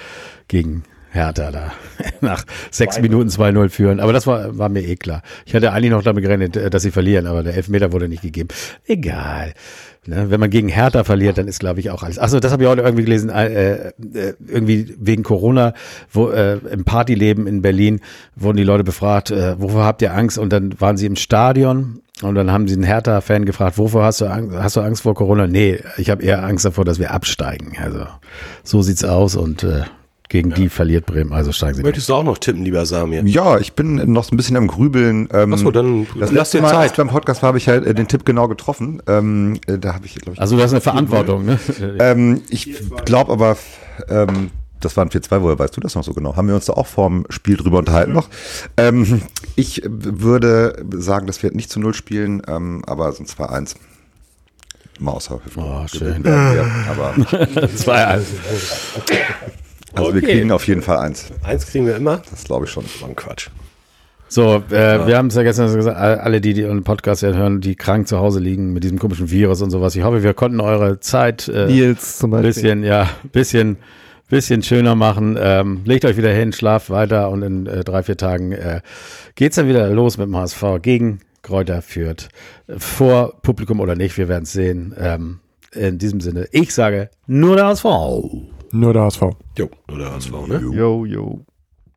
gegen Hertha da. Nach sechs Minuten 2-0 führen. Aber das war, war mir eh klar. Ich hatte eigentlich noch damit gerechnet, äh, dass sie verlieren, aber der Elfmeter wurde nicht gegeben. Egal. Ne? Wenn man gegen Hertha verliert, dann ist, glaube ich, auch alles. Achso, das habe ich heute irgendwie gelesen, äh, äh, irgendwie wegen Corona, wo äh, im Partyleben in Berlin wurden die Leute befragt, äh, wovor habt ihr Angst? Und dann waren sie im Stadion und dann haben sie einen Hertha-Fan gefragt, wovor hast du Angst? Hast du Angst vor Corona? Nee, ich habe eher Angst davor, dass wir absteigen. Also so sieht's aus und gegen die verliert Bremen, also steigen sie. Möchtest du auch noch tippen, lieber Samir? Ja, ich bin noch so ein bisschen am Grübeln. Ähm, Ach so, dann das lass dir Mal, Zeit. beim Podcast habe ich halt äh, den Tipp genau getroffen. Ähm, äh, da habe ich, glaube ich, Also du hast eine Verantwortung, ne? Ähm, ich glaube aber, ähm, das waren 4-2, woher weißt du das noch so genau? Haben wir uns da auch vorm Spiel drüber unterhalten noch? Ähm, ich würde sagen, dass wir nicht zu Null spielen, ähm, aber so ein 2-1. Mal außer Oh, schön. Ja, aber Zwei, also. also wir Okay. kriegen auf jeden Fall eins. Eins kriegen wir immer. Das glaube ich schon. War ein Quatsch. So, äh, wir haben es ja gestern gesagt, alle, die, die unseren Podcast ja hören, die krank zu Hause liegen mit diesem komischen Virus und sowas. Ich hoffe, wir konnten eure Zeit äh, Nils zum Beispiel. bisschen, ja, bisschen, bisschen schöner machen. Ähm, legt euch wieder hin, schlaft weiter und in äh, drei, vier Tagen äh, geht's dann wieder los mit dem HSV gegen Kräuter führt. Vor Publikum oder nicht, wir werden es sehen. Ähm, in diesem Sinne, ich sage nur der HSV. Nur der HSV. Jo, nur der HSV, ne? Yo, yo.